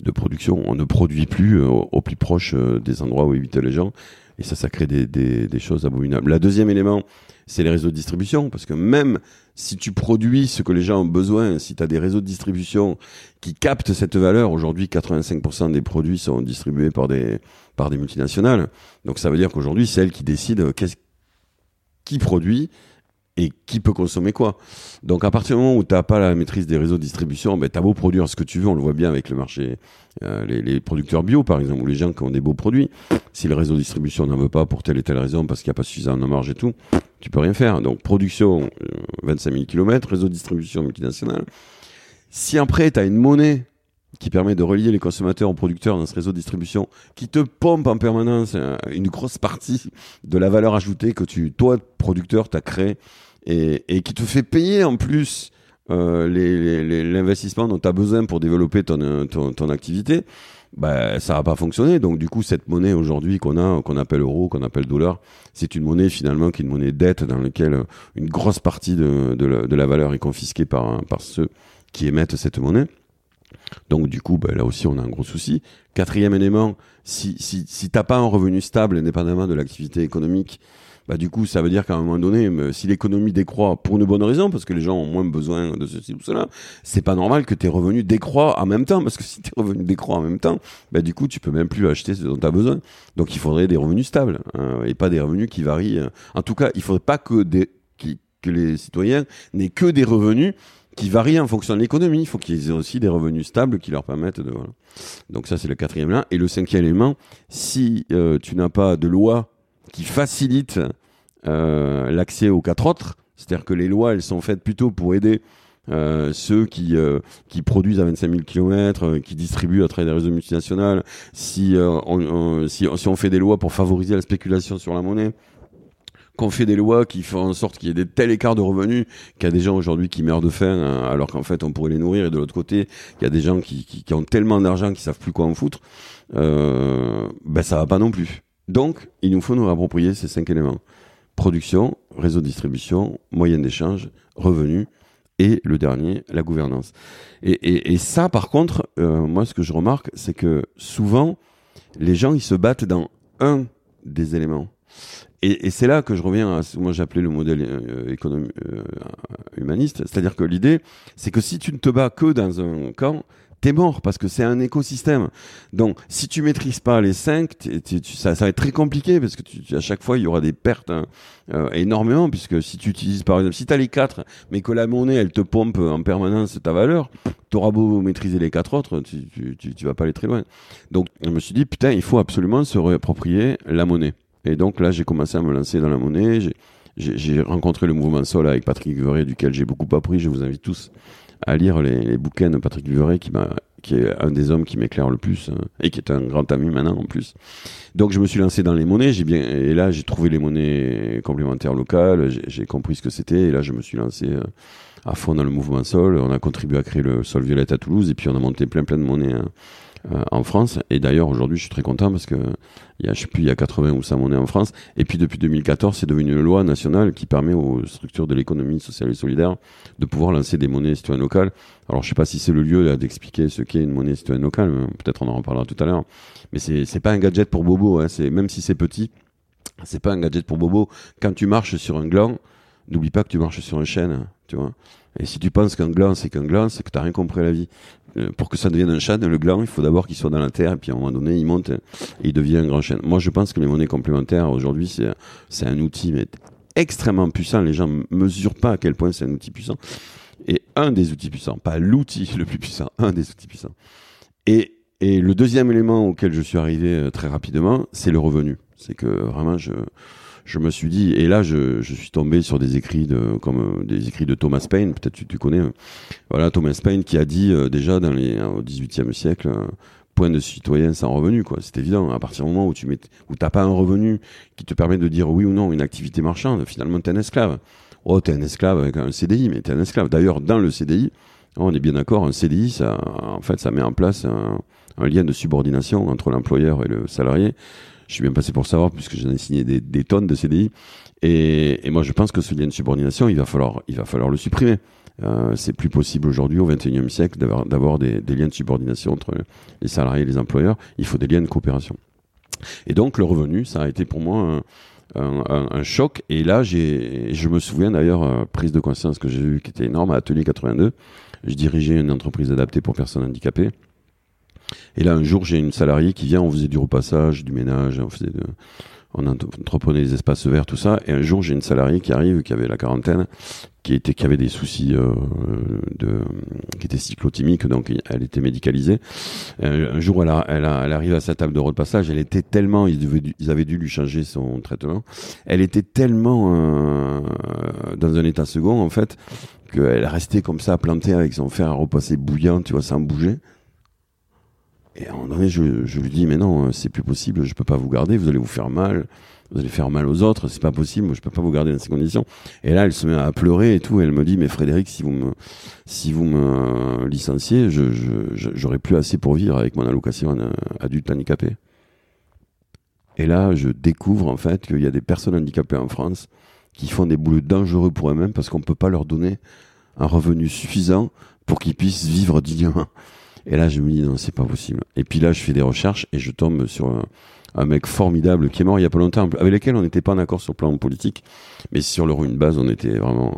de production. On ne produit plus euh, au, plus proche euh, des endroits où habitent les gens. Et ça, ça crée des, des, des choses abominables. La deuxième élément, c'est les réseaux de distribution. Parce que même si tu produis ce que les gens ont besoin, si tu as des réseaux de distribution qui captent cette valeur, aujourd'hui 85% des produits sont distribués par des, par des multinationales. Donc ça veut dire qu'aujourd'hui, c'est elles qui décident qu'est-ce qui produit et qui peut consommer quoi? Donc à partir du moment où tu n'as pas la maîtrise des réseaux de distribution, ben, tu as beau produire ce que tu veux, on le voit bien avec le marché, euh, les, les, producteurs bio par exemple, ou les gens qui ont des beaux produits, si le réseau de distribution n'en veut pas pour telle et telle raison, parce qu'il n'y a pas suffisamment de marge et tout, Tu peux rien faire. Donc, production, 25 000 km, réseau de distribution multinational. Si après, tu as une monnaie qui permet de relier les consommateurs aux producteurs dans ce réseau de distribution, qui te pompe en permanence euh, une grosse partie de la valeur ajoutée que tu, toi, producteur, t'as créé, et, et, qui te fait payer en plus euh, l'investissement dont tu as besoin pour développer ton, ton, ton activité, bah, ça va pas fonctionner. Donc du coup, cette monnaie aujourd'hui qu'on a, qu'on appelle euro, qu'on appelle dollar, c'est une monnaie finalement qui est une monnaie dette dans laquelle une grosse partie de, de, la, de la valeur est confisquée par, par ceux qui émettent cette monnaie. Donc du coup, bah, là aussi, on a un gros souci. Quatrième élément, si, si, si t'as pas un revenu stable, indépendamment de l'activité économique, bah du coup, ça veut dire qu'à un moment donné, si l'économie décroît pour une bonne raison, parce que les gens ont moins besoin de ceci ou cela, c'est pas normal que tes revenus décroît en même temps, parce que si tes revenus décroît en même temps, bah du coup, tu peux même plus acheter ce dont tu as besoin. Donc il faudrait des revenus stables, hein, et pas des revenus qui varient. En tout cas, il faudrait pas que des, que les citoyens n'aient que des revenus qui varient en fonction de l'économie. Il faut qu'ils aient aussi des revenus stables qui leur permettent de. Voilà. Donc ça, c'est le quatrième élément. Et le cinquième élément, si euh, tu n'as pas de loi qui facilite euh, l'accès aux quatre autres, c'est-à-dire que les lois, elles sont faites plutôt pour aider euh, ceux qui euh, qui produisent à 25 000 km, euh, qui distribuent à travers des réseaux multinationaux. Si, euh, on, si, si on fait des lois pour favoriser la spéculation sur la monnaie, qu'on fait des lois qui font en sorte qu'il y ait des tels écarts de revenus qu'il y a des gens aujourd'hui qui meurent de faim hein, alors qu'en fait on pourrait les nourrir. Et de l'autre côté il y a des gens qui, qui, qui ont tellement d'argent qu'ils savent plus quoi en foutre euh, ben ça va pas non plus donc il nous faut nous approprier ces cinq éléments. Production réseau de distribution moyenne d'échange revenus et le dernier la gouvernance. Et, ça par contre euh, moi ce que je remarque c'est que souvent les gens ils se battent dans un des éléments. Et, et c'est là que je reviens à ce que moi j'appelais le modèle euh, économie, euh, humaniste. C'est-à-dire que l'idée, c'est que si tu ne te bats que dans un camp, t'es mort parce que c'est un écosystème. Donc, si tu maîtrises pas les cinq, t es, t es, ça, ça va être très compliqué parce que tu, à chaque fois il y aura des pertes hein, euh, énormément puisque si tu utilises par exemple, si tu as les quatre, mais que la monnaie elle te pompe en permanence ta valeur, t'auras beau maîtriser les quatre autres, tu, tu, vas pas aller très loin. Donc, je me suis dit putain, il faut absolument se réapproprier la monnaie. Et donc là, j'ai commencé à me lancer dans la monnaie. J'ai rencontré le mouvement Sol avec Patrick Viveret, duquel j'ai beaucoup appris. Je vous invite tous à lire les, les bouquins de Patrick Viveret, qui, qui est un des hommes qui m'éclaire le plus hein, et qui est un grand ami maintenant en plus. Donc je me suis lancé dans les monnaies. J'ai bien et là j'ai trouvé les monnaies complémentaires locales. J'ai compris ce que c'était et là je me suis lancé euh, à fond dans le mouvement Sol. On a contribué à créer le Sol Violette à Toulouse et puis on a monté plein plein de monnaies. Hein euh, en France. Et d'ailleurs, aujourd'hui, je suis très content parce que y a, je sais plus, il y a 80 ou ça monnaie en France. Et puis, depuis 2014, c'est devenu une loi nationale qui permet aux structures de l'économie sociale et solidaire de pouvoir lancer des monnaies citoyennes locales. Alors, je sais pas si c'est le lieu d'expliquer ce qu'est une monnaie citoyenne locale. Peut-être on en reparlera tout à l'heure. Mais c'est, c'est pas un gadget pour Bobo. Hein. C'est, même si c'est petit, c'est pas un gadget pour Bobo. Quand tu marches sur un gland, n'oublie pas que tu marches sur un chêne, tu vois. Et si tu penses qu'un gland, c'est qu'un gland, c'est que t'as rien compris la vie. Euh, pour que ça devienne un chêne, le gland, il faut d'abord qu'il soit dans la terre, et puis à un moment donné, il monte et il devient un grand chêne. Moi, je pense que les monnaies complémentaires, aujourd'hui, c'est, un outil mais extrêmement puissant. Les gens mesurent pas à quel point c'est un outil puissant. Et un des outils puissants, pas l'outil le plus puissant, un des outils puissants. Et, et le deuxième élément auquel je suis arrivé euh, très rapidement, c'est le revenu. C'est que vraiment, je, je me suis dit, et là, je, je suis tombé sur des écrits de, comme euh, des écrits de Thomas Paine, peut-être tu, tu connais, euh, voilà, Thomas Paine qui a dit euh, déjà dans les, au XVIIIe siècle, euh, point de citoyen sans revenu, quoi. C'est évident. À partir du moment où tu mets, où t'as pas un revenu qui te permet de dire oui ou non une activité marchande, finalement t'es un esclave. Oh, t'es un esclave avec un CDI, mais t'es un esclave. D'ailleurs, dans le CDI, on est bien d'accord, un CDI, ça, en fait, ça met en place un lien de subordination entre l'employeur et le salarié je suis bien passé pour savoir puisque j'en ai signé des, des, tonnes de CDI. Et, et, moi, je pense que ce lien de subordination, il va falloir, il va falloir le supprimer. Euh, c'est plus possible aujourd'hui, au XXIe siècle, d'avoir des, des, liens de subordination entre les salariés et les employeurs. Il faut des liens de coopération. Et donc, le revenu, ça a été pour moi un, un, un choc. Et là, je me souviens d'ailleurs, euh, prise de conscience que j'ai eue qui était énorme à Atelier 82. Je dirigeais une entreprise adaptée pour personnes handicapées. Et là, un jour, j'ai une salariée qui vient, on faisait du repassage, du ménage, on faisait de, on entreprenait les espaces verts, tout ça. Et un jour, j'ai une salariée qui arrive, qui avait la quarantaine, qui était, qui avait des soucis euh, de, qui était cyclotimique, donc elle était médicalisée. Un, jour, elle, elle, elle, arrive à sa table de repassage, elle était tellement, ils, ils avaient dû lui changer son traitement. Elle était tellement euh, dans un état second, en fait, qu'elle restait comme ça, plantée avec son fer à repasser bouillant, tu vois, sans bouger. Et à un moment je, je lui dis, mais non, c'est plus possible, je peux pas vous garder, vous allez vous faire mal, vous allez faire mal aux autres, c'est pas possible, je peux pas vous garder dans ces conditions. Et là, elle se met à pleurer et tout, elle me dit, mais Frédéric, si vous me, si vous me licenciez, je, je, j'aurai plus assez pour vivre avec mon allocation adulte handicapé. Et là, je découvre, en fait, qu'il y a des personnes handicapées en France qui font des boulots dangereux pour eux-mêmes parce qu'on peut pas leur donner un revenu suffisant pour qu'ils puissent vivre dignement. Et là, je me dis, non, c'est pas possible. Et puis là, je fais des recherches et je tombe sur un, mec formidable qui est mort il y a pas longtemps, avec lequel on n'était pas d'accord sur le plan politique, mais sur le une base, on était vraiment,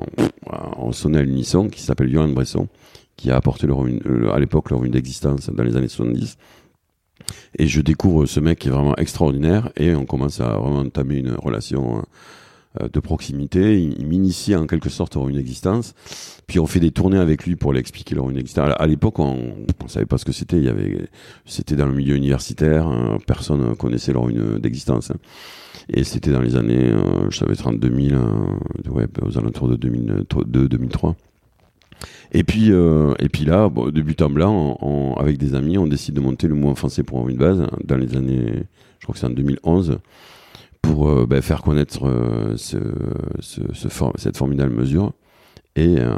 on sonnait à l'unisson, qui s'appelle Johan Bresson, qui a apporté le, à l'époque le revenu d'existence dans les années 70. Et je découvre ce mec qui est vraiment extraordinaire et on commence à vraiment entamer une relation euh, de proximité. Il, m'initie en quelque sorte à une existence. Puis on fait des tournées avec lui pour l'expliquer leur une existence. À l'époque, on, on savait pas ce que c'était. Il y avait, c'était dans le milieu universitaire. Hein, personne connaissait leur une d'existence. Hein. Et c'était dans les années, euh, je savais 32 000, euh, ouais, aux alentours de 2002, 2003. Et puis, euh, et puis là, bon, de en blanc, avec des amis, on décide de monter le mouvement français pour avoir une base dans les années, je crois que c'est en 2011 pour euh, bah, faire connaître euh, ce, ce, cette formidable mesure. Et, euh,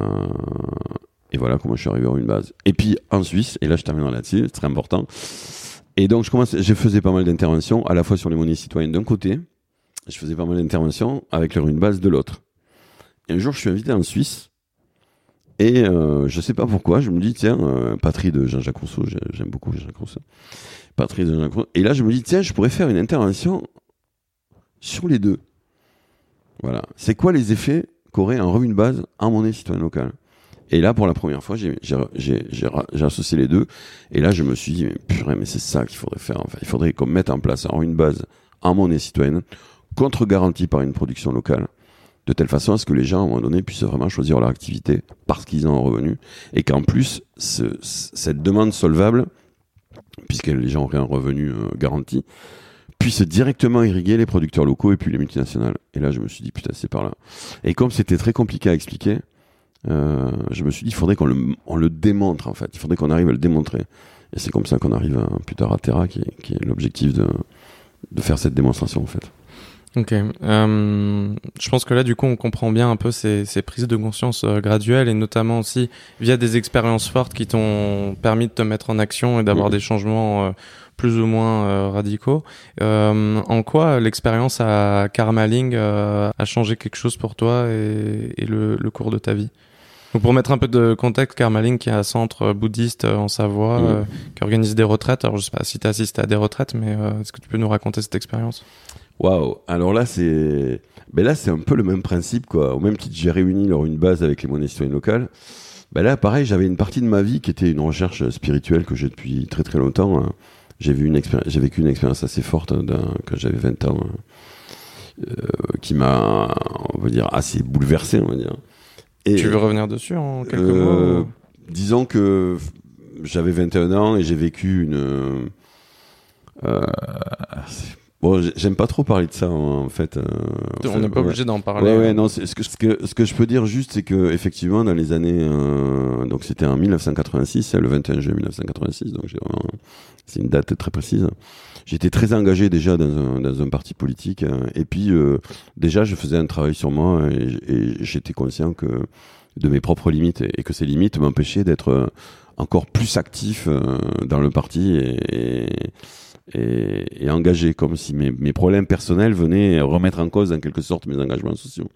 et voilà comment je suis arrivé à une base. Et puis en Suisse, et là je termine là-dessus, c'est très important. Et donc je commence, je faisais pas mal d'interventions, à la fois sur les monnaies citoyennes d'un côté, je faisais pas mal d'interventions avec leur une base de l'autre. Et un jour, je suis invité en Suisse, et euh, je sais pas pourquoi, je me dis, tiens, patrie de Jean-Jacques Rousseau, j'aime beaucoup Jean-Jacques Rousseau, patrie de Jean-Jacques Rousseau. Et là, je me dis, tiens, je pourrais faire une intervention sur les deux. Voilà. C'est quoi les effets qu'aurait un revenu de base en monnaie citoyenne locale Et là, pour la première fois, j'ai associé les deux. Et là, je me suis dit, mais purée, mais c'est ça qu'il faudrait faire. Il faudrait qu'on mette en place un revenu de base en monnaie citoyenne, contre-garantie par une production locale, de telle façon à ce que les gens, à un moment donné, puissent vraiment choisir leur activité parce qu'ils ont un revenu. Et qu'en plus, cette demande solvable, puisque les gens auraient un revenu euh, garanti, puisse directement irriguer les producteurs locaux et puis les multinationales. Et là, je me suis dit, putain, c'est par là. Et comme c'était très compliqué à expliquer, euh, je me suis dit, il faudrait qu'on le, on le démontre, en fait. Il faudrait qu'on arrive à le démontrer. Et c'est comme ça qu'on arrive à, plus tard à Terra, qui est, qui est l'objectif de, de faire cette démonstration, en fait. Ok. Euh, je pense que là, du coup, on comprend bien un peu ces, ces prises de conscience euh, graduelles et notamment aussi via des expériences fortes qui t'ont permis de te mettre en action et d'avoir mmh. des changements euh, plus ou moins euh, radicaux. Euh, en quoi l'expérience à Karmaling euh, a changé quelque chose pour toi et, et le, le, cours de ta vie? Donc pour mettre un peu de contexte, Karmaling qui est un centre bouddhiste en Savoie, mmh. qui organise des retraites. Alors je sais pas si tu as assisté à des retraites, mais est-ce que tu peux nous raconter cette expérience? Waouh Alors là c'est, ben là c'est un peu le même principe quoi. Au même titre, j'ai réuni lors une base avec les monnaies citoyennes locales. Ben là pareil, j'avais une partie de ma vie qui était une recherche spirituelle que j'ai depuis très très longtemps. Hein j'ai vu une j'ai vécu une expérience assez forte quand j'avais 20 ans, euh, qui m'a, on va dire, assez bouleversé, on va dire. Et, tu veux revenir dessus en quelques euh, mots Disons que j'avais 21 ans et j'ai vécu une. Euh, Bon, j'aime pas trop parler de ça en fait. Euh, on n'est pas obligé d'en parler. Ouais, ouais, hein. non. Ce que, ce que ce que je peux dire juste, c'est que effectivement, dans les années, euh, donc c'était en 1986, c'est le 21 juin 1986, donc c'est une date très précise. J'étais très engagé déjà dans un, dans un parti politique, hein, et puis euh, déjà je faisais un travail sur moi et, et j'étais conscient que de mes propres limites et, que ces limites m'empêchaient d'être encore plus actif dans le parti et, et et, et, engagé, comme si mes, mes, problèmes personnels venaient remettre en cause en quelque sorte mes engagements sociaux.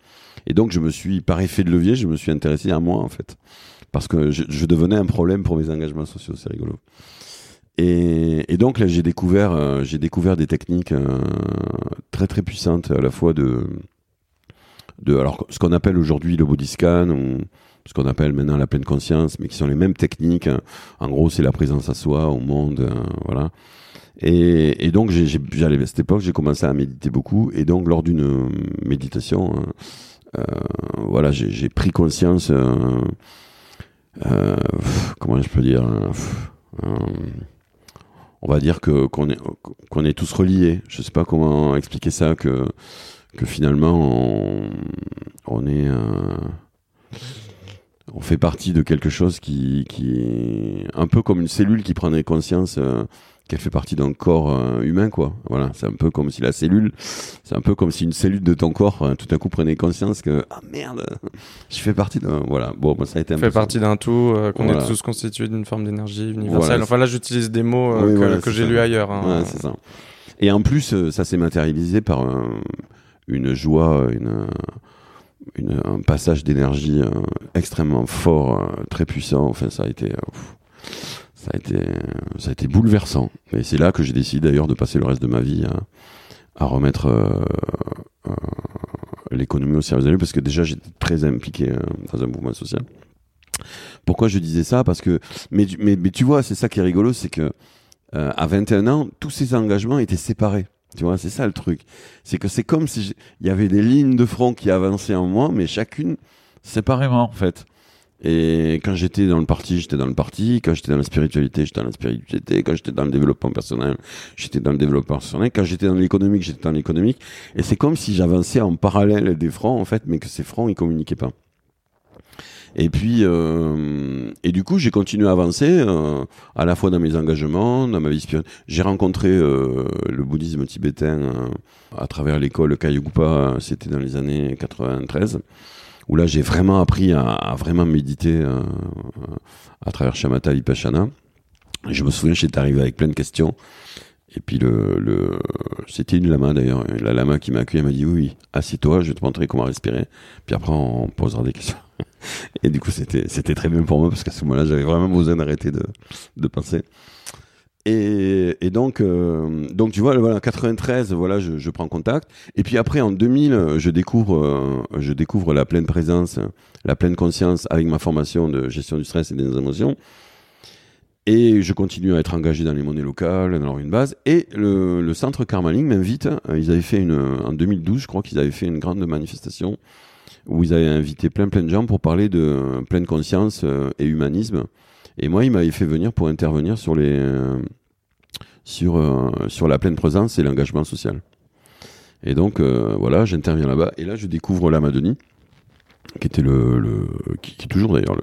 Et donc je me suis, par effet de levier, je me suis intéressé à moi en fait, parce que je, je devenais un problème pour mes engagements sociaux, c'est rigolo. Et, et, donc là j'ai découvert, euh, j'ai découvert des techniques euh, très très puissantes à la fois de de alors ce qu'on appelle aujourd'hui le body scan ou ce qu'on appelle maintenant la pleine conscience, mais qui sont les mêmes techniques. En gros, c'est la présence à soi, au monde, euh, voilà. Et, donc, j'allais à cette époque, j'ai commencé à méditer beaucoup, et donc lors d'une méditation, euh, voilà, j'ai pris conscience. Euh, euh, comment je peux dire euh, on va dire que qu'on est qu'on est tous reliés. Je sais pas comment expliquer ça que que finalement on, est on fait partie de quelque chose qui qui est un peu comme une cellule qui prendrait conscience qu'elle fait partie d'un corps euh, humain, quoi. Voilà, c'est un peu comme si la cellule, c'est un peu comme si une cellule de ton corps, euh, tout à coup prenait conscience que ah merde, je fais partie d'un, voilà. Bon, ça a été un fait partie d'un tout, euh, qu'on est tous constitués d'une forme d'énergie universelle. enfin là, j'utilise des mots que, j'ai lus ailleurs. Hein. Ouais, c'est ça. Et en plus, ça s'est matérialisé par une joie, une, un passage d'énergie extrêmement fort, très puissant. Enfin, ça a été ça a été, ça a été bouleversant. Et c'est là que j'ai décidé d'ailleurs de passer le reste de ma vie à, remettre euh, euh, l'économie au service de lui, parce que déjà j'étais très impliqué euh, dans un mouvement social. Pourquoi je disais ça? Parce que, mais, mais, mais tu vois, c'est ça qui est rigolo, c'est que à 21 ans, tous ces engagements étaient séparés. Tu vois, c'est ça le truc. C'est que c'est comme si il y avait des lignes de front qui avançaient en moi, mais chacune séparément en fait. Et quand j'étais dans le parti, j'étais dans le parti. Quand j'étais dans la spiritualité, j'étais dans la spiritualité. Quand j'étais dans le développement personnel, j'étais dans le développement personnel. Quand j'étais dans l'économique, j'étais dans l'économique. Et c'est comme si j'avançais en parallèle des fronts, en fait, mais que ces fronts, ils communiquaient pas. Et puis, euh, et du coup, j'ai continué à avancer, euh, à la fois dans mes engagements, dans ma vie spirituelle. J'ai rencontré euh, le bouddhisme tibétain euh, à travers l'école Kayugupa, c'était dans les années 93 où là j'ai vraiment appris à, vraiment méditer euh, à travers Shamatha Vipassana. Je me souviens, j'étais arrivé avec plein de questions. Et puis le, le c'était une lama d'ailleurs, la lama qui m'a accueilli, elle m'a dit oui, oui assieds-toi, je vais te montrer comment respirer. Puis après on posera des questions. Et du coup c'était c'était très bien pour moi parce qu'à ce moment-là j'avais vraiment besoin d'arrêter de de penser. Et, et donc, euh, donc tu vois, voilà, 93, voilà, je, je, prends contact. Et puis après, en 2000, je découvre, euh, je découvre la pleine présence, la pleine conscience avec ma formation de gestion du stress et des émotions. Et je continue à être engagé dans les monnaies locales, dans une base. Et le, le centre Karmaling m'invite. Ils avaient fait une, en 2012, je crois qu'ils avaient fait une grande manifestation où ils avaient invité plein plein de gens pour parler de pleine conscience et humanisme. Et moi, il m'avait fait venir pour intervenir sur les euh, sur euh, sur la pleine présence et l'engagement social. Et donc euh, voilà, j'interviens là-bas et là je découvre la Madonie, qui était le, le qui, est toujours d'ailleurs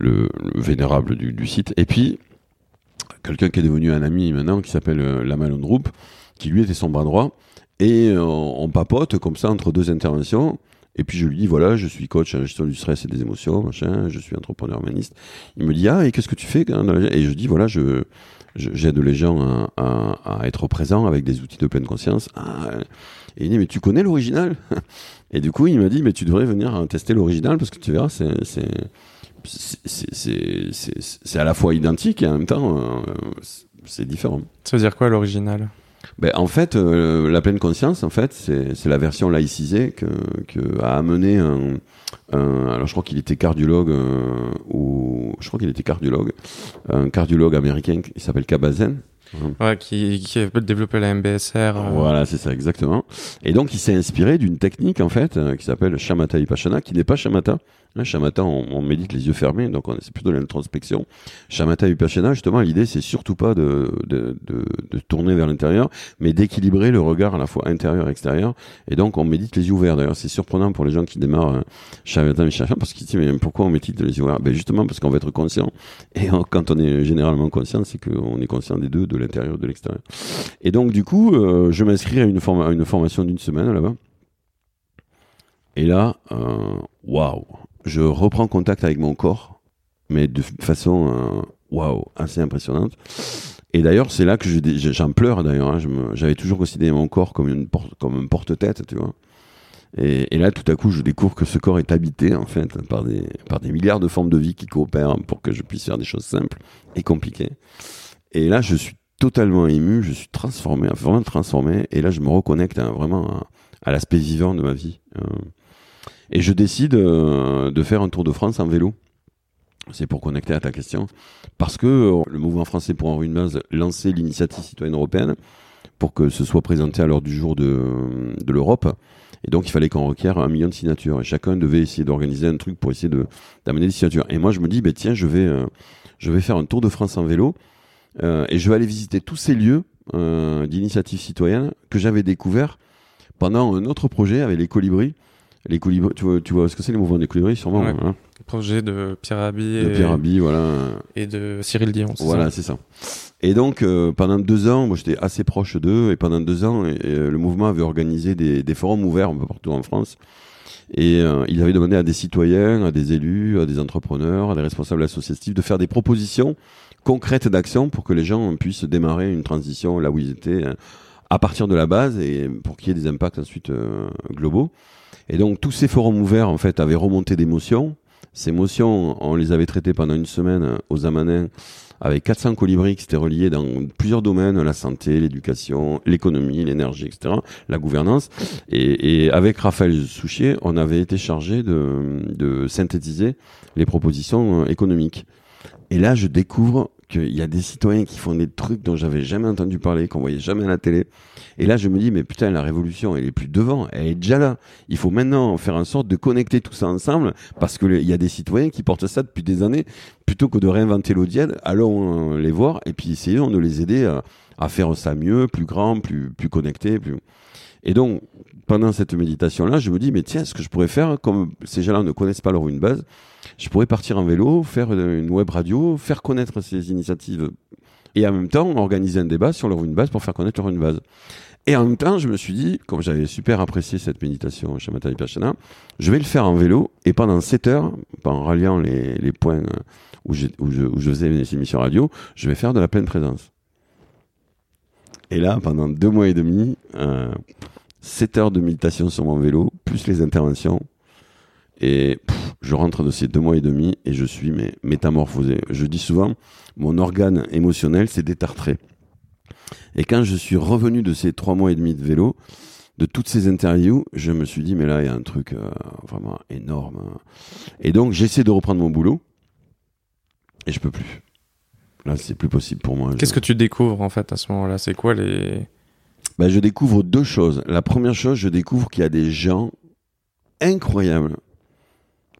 le, le, vénérable du, du, site. Et puis quelqu'un qui est devenu un ami maintenant, qui s'appelle la Group, qui lui était son bras droit. Et on papote comme ça entre deux interventions. Et puis je lui dis voilà, je suis coach en gestion du stress et des émotions, machin, je suis entrepreneur humaniste. Il me dit ah et qu'est-ce que tu fais Et je dis voilà, je j'aide les gens à, à, être présents avec des outils de pleine conscience. Ah, et il dit mais tu connais l'original? Et du coup il m'a dit mais tu devrais venir tester l'original parce que tu verras c'est c'est à la fois identique et en même temps euh, c'est différent. Ça veut dire quoi l'original? Ben, en fait, euh, la pleine conscience, en fait, c'est la version laïcisée que, que a amené un, un, alors je crois qu'il était cardiologue euh, ou je crois qu'il était cardiologue, un cardiologue américain qui s'appelle Kabazen. Ouais, qui, qui a développé la MBSR. Euh. Voilà, c'est ça, exactement. Et donc, il s'est inspiré d'une technique, en fait, qui s'appelle Shamatha Vipassana, qui n'est pas Shamatha, Là, Shamatha, on, médite les yeux fermés, donc c'est plutôt l'introspection. Shamatha Vipassana, justement, l'idée, c'est surtout pas de, de, de, de tourner vers l'intérieur, mais d'équilibrer le regard à la fois intérieur et extérieur. Et donc, on médite les yeux ouverts. D'ailleurs, c'est surprenant pour les gens qui démarrent euh, Shamatha Vipassana, parce qu'ils disent, mais pourquoi on médite les yeux ouverts? Ben justement, parce qu'on va être conscient. Et quand on est généralement conscient, c'est qu'on est conscient des deux, de l'intérieur et de l'extérieur. Et donc, du coup, euh, je m'inscris à une, formation d'une semaine là-bas. Et là, euh, waouh, je reprends contact avec mon corps, mais de façon euh, waouh, assez impressionnante. Et d'ailleurs, c'est là que j'en pleure d'ailleurs. Hein. J'avais toujours considéré mon corps comme une porte, comme un porte-tête, tu vois. Et, là, tout à coup, je découvre que ce corps est habité en fait par des par des milliards de formes de vie qui coopèrent pour que je puisse faire des choses simples et compliquées. Et là, je suis totalement ému, je suis transformé, vraiment transformé. Et là, je me reconnecte à, vraiment à l'aspect vivant de ma vie. Et je décide de faire un tour de France en vélo. C'est pour connecter à ta question. Parce que le mouvement français pour en une base lançait l'initiative citoyenne européenne pour que ce soit présenté à l'heure du jour de, de l'Europe. Et donc, il fallait qu'on requiert un million de signatures. Et chacun devait essayer d'organiser un truc pour essayer de, d'amener des signatures. Et moi, je me dis, ben, tiens, je vais, euh, je vais faire un tour de France en vélo. Euh, et je vais aller visiter tous ces lieux euh, d'initiative citoyenne que j'avais découverts pendant un autre projet avec les colibris. Les colibris, tu vois, tu vois ce que c'est les mouvements des colibris, sûrement. Ouais. Hein projet de Pierre Rabhi et, Pierre voilà. et de Cyril Dion. Voilà, c'est ça. Et donc, euh, pendant deux ans, moi j'étais assez proche d'eux, et pendant deux ans, le mouvement avait organisé des, des, forums ouverts un peu partout en France. Et euh, il avait demandé à des citoyens, à des élus, à des entrepreneurs, à des responsables associatifs de faire des propositions concrètes d'action pour que les gens puissent démarrer une transition là où ils étaient euh, à partir de la base et pour qu'il y ait des impacts ensuite globaux. Et donc tous ces forums ouverts en fait avaient remonté d'émotions. Ces motions, on les avait traitées pendant une semaine aux Amanins avec 400 colibris qui étaient reliés dans plusieurs domaines, la santé, l'éducation, l'économie, l'énergie, etc., la gouvernance. Et, et, avec Raphaël Souchier, on avait été chargé de, de synthétiser les propositions économiques. Et là, je découvre qu'il y a des citoyens qui font des trucs dont j'avais jamais entendu parler, qu'on voyait jamais à la télé. Et là, je me dis, mais putain, la révolution, elle est plus devant, elle est déjà là. Il faut maintenant faire en sorte de connecter tout ça ensemble, parce qu'il y a des citoyens qui portent ça depuis des années. Plutôt que de réinventer l'audience, allons les voir et puis essayons de les aider à, à faire ça mieux, plus grand, plus, plus connecté, plus... Et donc, pendant cette méditation-là, je me dis, mais tiens, ce que je pourrais faire, comme ces gens-là ne connaissent pas leur une base, je pourrais partir en vélo, faire une web radio, faire connaître ces initiatives et en même temps organiser un débat sur leur une base pour faire connaître leur une base. Et en même temps, je me suis dit, comme j'avais super apprécié cette méditation chez Mathieu Pachana, je vais le faire en vélo et pendant 7 heures, en ralliant les, points où je faisais mes émissions radio, je vais faire de la pleine présence. Et là, pendant deux mois et demi, euh, 7 heures de méditation sur mon vélo, plus les interventions. Et je rentre de ces deux mois et demi et je suis mais, métamorphosé. Je dis souvent, mon organe émotionnel s'est détartré. Et quand je suis revenu de ces trois mois et demi de vélo, de toutes ces interviews, je me suis dit, mais là, il y a un truc euh, vraiment énorme. Et donc, j'essaie de reprendre mon boulot et je peux plus. Là, c'est plus possible pour moi. Qu'est-ce que tu découvres en fait à ce moment-là? C'est quoi les bah, je découvre deux choses. La première chose, je découvre qu'il y a des gens incroyables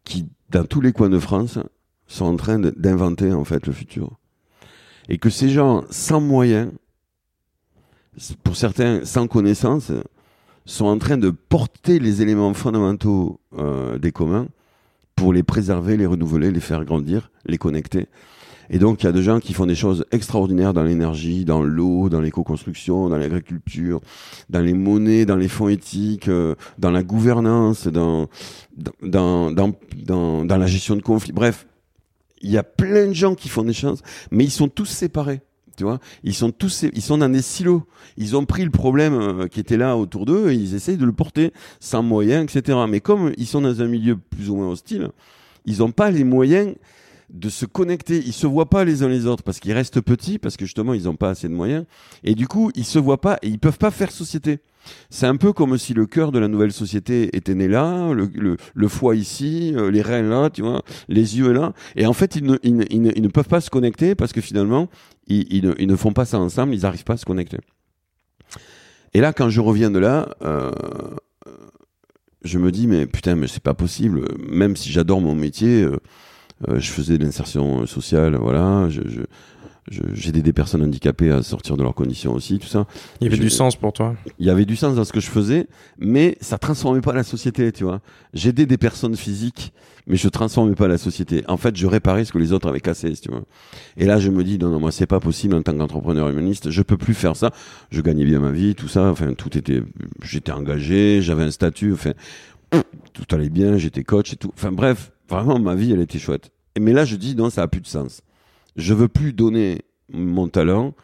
qui, dans tous les coins de France, sont en train d'inventer en fait le futur. Et que ces gens sans moyens, pour certains sans connaissance, sont en train de porter les éléments fondamentaux euh, des communs pour les préserver, les renouveler, les faire grandir, les connecter. Et donc, il y a des gens qui font des choses extraordinaires dans l'énergie, dans l'eau, dans l'éco-construction, dans l'agriculture, dans les monnaies, dans les fonds éthiques, euh, dans la gouvernance, dans, dans, dans, dans, la gestion de conflits. Bref, il y a plein de gens qui font des choses, mais ils sont tous séparés. Tu vois, ils sont tous, ils sont dans des silos. Ils ont pris le problème euh, qui était là autour d'eux et ils essayent de le porter sans moyens, etc. Mais comme ils sont dans un milieu plus ou moins hostile, ils n'ont pas les moyens de se connecter. Ils se voient pas les uns les autres parce qu'ils restent petits, parce que justement ils n'ont pas assez de moyens. Et du coup, ils se voient pas et ils peuvent pas faire société. C'est un peu comme si le cœur de la nouvelle société était né là, le, le, foie ici, euh, les reins là, tu vois, les yeux là. Et en fait, ils ne, ils ne, peuvent pas se connecter parce que finalement, ils, ne, ils ne font pas ça ensemble, ils n'arrivent pas à se connecter. Et là, quand je reviens de là, euh, je me dis, mais putain, mais c'est pas possible. Même si j'adore mon métier, euh, je faisais de l'insertion sociale, voilà. Je, je j'aidais des personnes handicapées à sortir de leurs conditions aussi, tout ça. Il y avait du sens pour toi. Il y avait du sens dans ce que je faisais, mais ça transformait pas la société, tu vois. J'aidais des personnes physiques, mais je transformais pas la société. En fait, je réparais ce que les autres avaient cassé, tu vois. Et là, je me dis, non, non, moi, c'est pas possible en tant qu'entrepreneur humaniste. Je peux plus faire ça. Je gagnais bien ma vie, tout ça. Enfin, tout était, j'étais engagé, j'avais un statut, enfin, tout allait bien, j'étais coach et tout. Enfin, bref, Vraiment, ma vie, elle était chouette. Mais là, je dis, non, ça a plus de sens. Je veux plus donner mon talent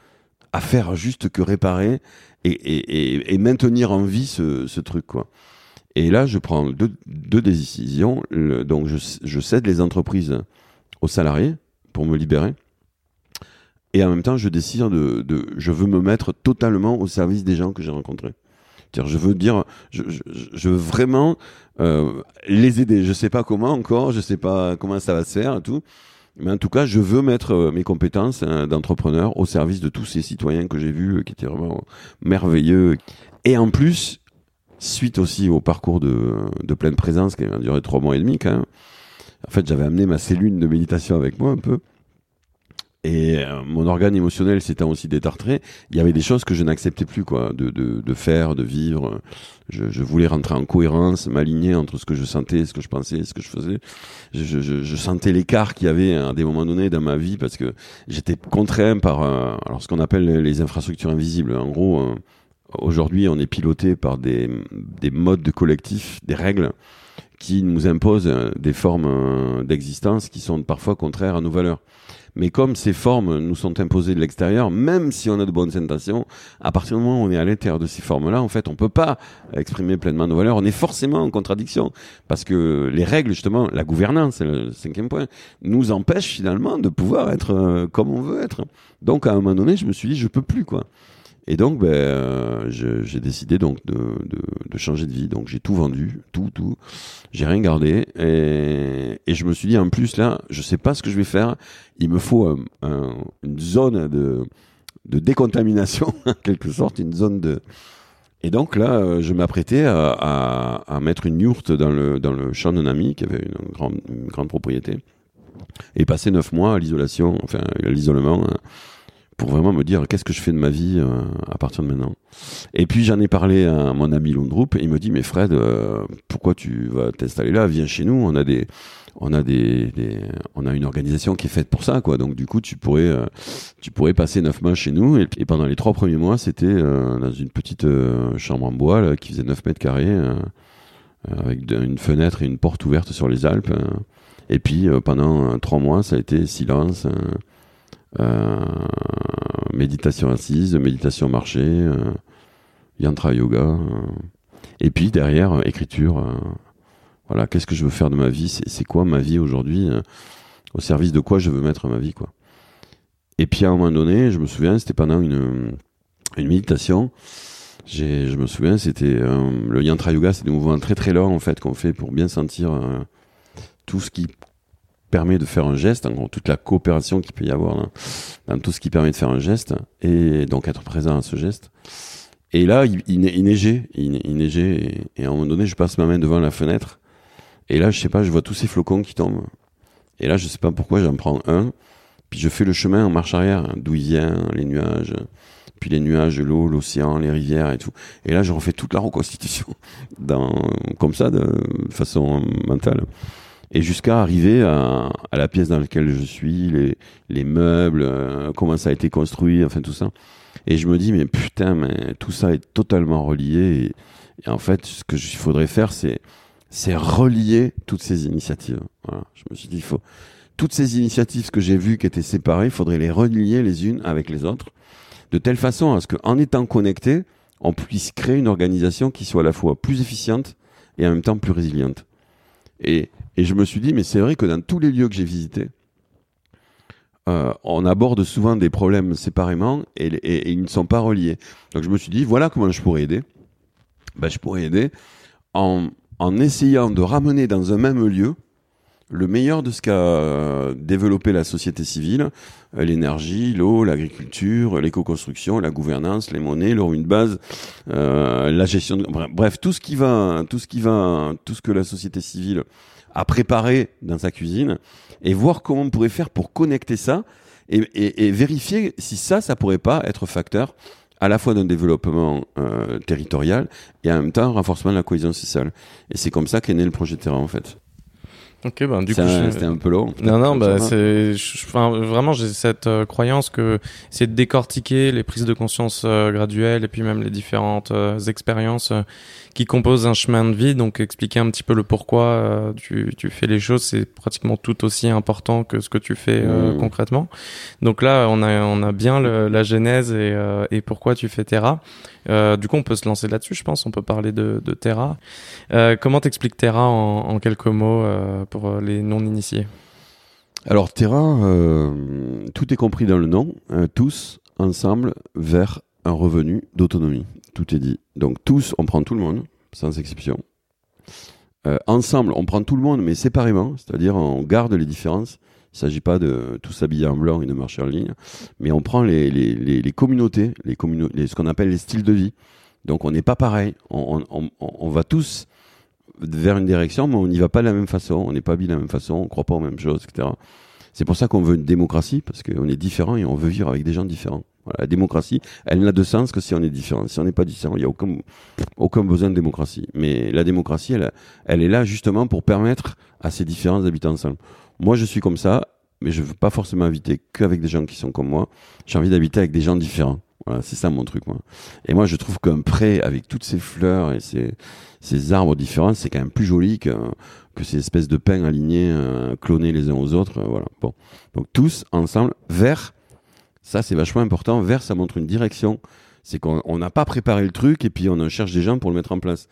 à faire juste que réparer et, et, et, maintenir en vie ce, ce, truc, quoi. Et là, je prends deux, deux décisions. donc, je, je cède les entreprises aux salariés pour me libérer. Et en même temps, je décide de, de, je veux me mettre totalement au service des gens que j'ai rencontrés. Je veux dire, je, veux vraiment euh, les aider. Je sais pas comment encore, je sais pas comment ça va se faire et tout. Mais en tout cas, je veux mettre euh, mes compétences hein, d'entrepreneur au service de tous ces citoyens que j'ai vus, euh, qui étaient vraiment merveilleux. Et en plus, suite aussi au parcours de, pleine présence qui a duré trois mois et demi en fait, j'avais amené ma cellule de méditation avec moi un peu. Et euh, mon organe émotionnel s'étant aussi détartré, il y avait des choses que je n'acceptais plus, quoi, de, de, de, faire, de vivre. Je, je, voulais rentrer en cohérence, m'aligner entre ce que je sentais, ce que je pensais, ce que je faisais. Je, je, je sentais l'écart qu'il y avait à des moments donnés dans ma vie parce que j'étais contraint par euh, alors ce qu'on appelle les infrastructures invisibles. En gros, euh, aujourd'hui, on est piloté par des, des modes de collectif, des règles qui nous imposent des formes d'existence qui sont parfois contraires à nos valeurs. Mais comme ces formes nous sont imposées de l'extérieur, même si on a de bonnes intentions, à partir du moment où on est à l'intérieur de ces formes-là, en fait, on peut pas exprimer pleinement nos valeurs. On est forcément en contradiction parce que les règles, justement, la gouvernance, c'est le cinquième point, nous empêchent finalement de pouvoir être euh, comme on veut être. Donc, à un moment donné, je me suis dit, je peux plus, quoi. Et donc, ben, euh, j'ai décidé donc de, changer de vie. Donc, j'ai tout vendu, tout, tout. J'ai rien gardé. Et, je me suis dit, en plus, là, je sais pas ce que je vais faire. Il me faut un, un, une zone de, décontamination, en quelque sorte, une zone de. Et donc là, euh, je m'apprêtais à, mettre une yourte dans le, dans le champ d'un ami qui avait une grande, grande propriété. Et passer neuf mois à l'isolation, enfin, à l'isolement. Hein pour vraiment me dire qu'est-ce que je fais de ma vie euh, à partir de maintenant. Et puis j'en ai parlé à mon ami Lundrup et il me dit mais Fred euh, pourquoi tu vas t'installer là? Viens chez nous. On a des on a des, on a une organisation qui est faite pour ça quoi. Donc du coup tu pourrais euh, tu pourrais passer neuf mois chez nous. Et, pendant les trois premiers mois c'était dans une petite chambre en bois là, qui faisait 9 mètres carrés avec une fenêtre et une porte ouverte sur les Alpes et puis pendant trois mois ça a été silence méditation assise, méditation marché, euh, yantra yoga. Euh. et puis derrière, écriture. voilà, qu'est-ce que je veux faire de ma vie? C'est quoi ma vie aujourd'hui? Au service de quoi je veux mettre ma vie quoi? Et puis à un moment donné, je me souviens, c'était pendant une, une méditation. je me souviens, c'était le yantra yoga, c'est des mouvements très très longs en fait qu'on fait pour bien sentir tout ce qui permet de faire un geste, en gros, toute la coopération qu'il peut y avoir dans, tout ce qui permet de faire un geste, et donc être présent à ce geste. Et là, il, il, il neigeait, il, neigeait, et, à un moment donné, je passe ma main devant la fenêtre, et là, je sais pas, je vois tous ces flocons qui tombent. Et là, je sais pas pourquoi, j'en prends un, puis je fais le chemin en marche arrière, d'où il vient, les nuages, puis les nuages, l'eau, l'océan, les rivières et tout. Et là, je refais toute la reconstitution, comme ça, de façon mentale et jusqu'à arriver à, à, la pièce dans laquelle je suis, les, les meubles, euh, comment ça a été construit, enfin tout ça. Et je me dis, mais putain, mais tout ça est totalement relié. Et, en fait, ce que il faudrait faire, c'est c'est relier toutes ces initiatives. Voilà. Je me suis dit, il faut toutes ces initiatives que j'ai vues qui étaient séparées, il faudrait les relier les unes avec les autres, de telle façon à ce qu'en étant connectés, on puisse créer une organisation qui soit à la fois plus efficiente et en même temps plus résiliente. Et et je me suis dit, mais c'est vrai que dans tous les lieux que j'ai visités, euh, on aborde souvent des problèmes séparément et, ils ne sont pas reliés. Donc je me suis dit, voilà comment je pourrais aider. Ben, je pourrais aider en, en essayant de ramener dans un même lieu le meilleur de ce qu'a développé la société civile, euh, l'énergie, l'eau, l'agriculture, l'éco-construction, la gouvernance, les monnaies, l'euro une base, euh, la gestion, de... bref, tout ce qui va, tout ce qui va, tout ce que la société civile à préparer dans sa cuisine et voir comment on pourrait faire pour connecter ça et, et, et vérifier si ça, ça pourrait pas être facteur à la fois d'un développement euh, territorial et en même temps un renforcement de la cohésion sociale. Et c'est comme ça qu'est né le projet Terra en fait. Ok, ben du coup, c'était un peu long. Non, non, bah c'est, enfin, vraiment, j'ai cette euh, croyance que c'est de décortiquer les prises de conscience euh, graduelles et puis même les différentes euh, expériences qui composent un chemin de vie. Donc, expliquer un petit peu le pourquoi tu, tu fais les choses, c'est pratiquement tout aussi important que ce que tu fais mmh. concrètement. Donc là, on a, on a bien le, la genèse et, et pourquoi tu fais Terra. du coup, on peut se lancer là-dessus, je pense. On peut parler de, de Terra. comment t'expliques Terra en, en, quelques mots euh, les non-initiés Alors Terra, euh, tout est compris dans le nom, euh, tous ensemble vers un revenu d'autonomie. Tout est dit. Donc tous, on prend tout le monde, sans exception. Euh, ensemble, on prend tout le monde, mais séparément, c'est-à-dire on garde les différences. Il ne s'agit pas de tous s'habiller en blanc et de marcher en ligne, mais on prend les, les, les, communautés, ce qu'on appelle les styles de vie. Donc on n'est pas pareil. On, va tous vers une direction, mais on n'y va pas de la même façon. On n'est pas habillé de la même façon, on ne croit pas aux mêmes choses, etc. C'est pour ça qu'on veut une démocratie, parce qu'on est différent et on veut vivre avec des gens différents. Voilà, la démocratie, elle n'a de sens que si on est différent. Si on n'est pas différent, il n'y a aucun, aucun besoin de démocratie. Mais la démocratie, elle, elle est là justement pour permettre à ces différents d'habiter ensemble. Moi, je suis comme ça, mais je veux pas forcément habiter qu'avec des gens qui sont comme moi. J'ai envie d'habiter avec des gens différents. Voilà, c'est ça mon truc, moi. Et moi, je trouve qu'un pré avec toutes ces fleurs et ces, ces arbres différents, c'est quand même plus joli que, que ces espèces de pins alignés, euh, clonés les uns aux autres. Euh, voilà. Bon. Donc, tous ensemble, vert, ça, c'est vachement important. Vert, ça montre une direction. C'est qu'on n'a pas préparé le truc et puis on cherche des gens pour le mettre en place.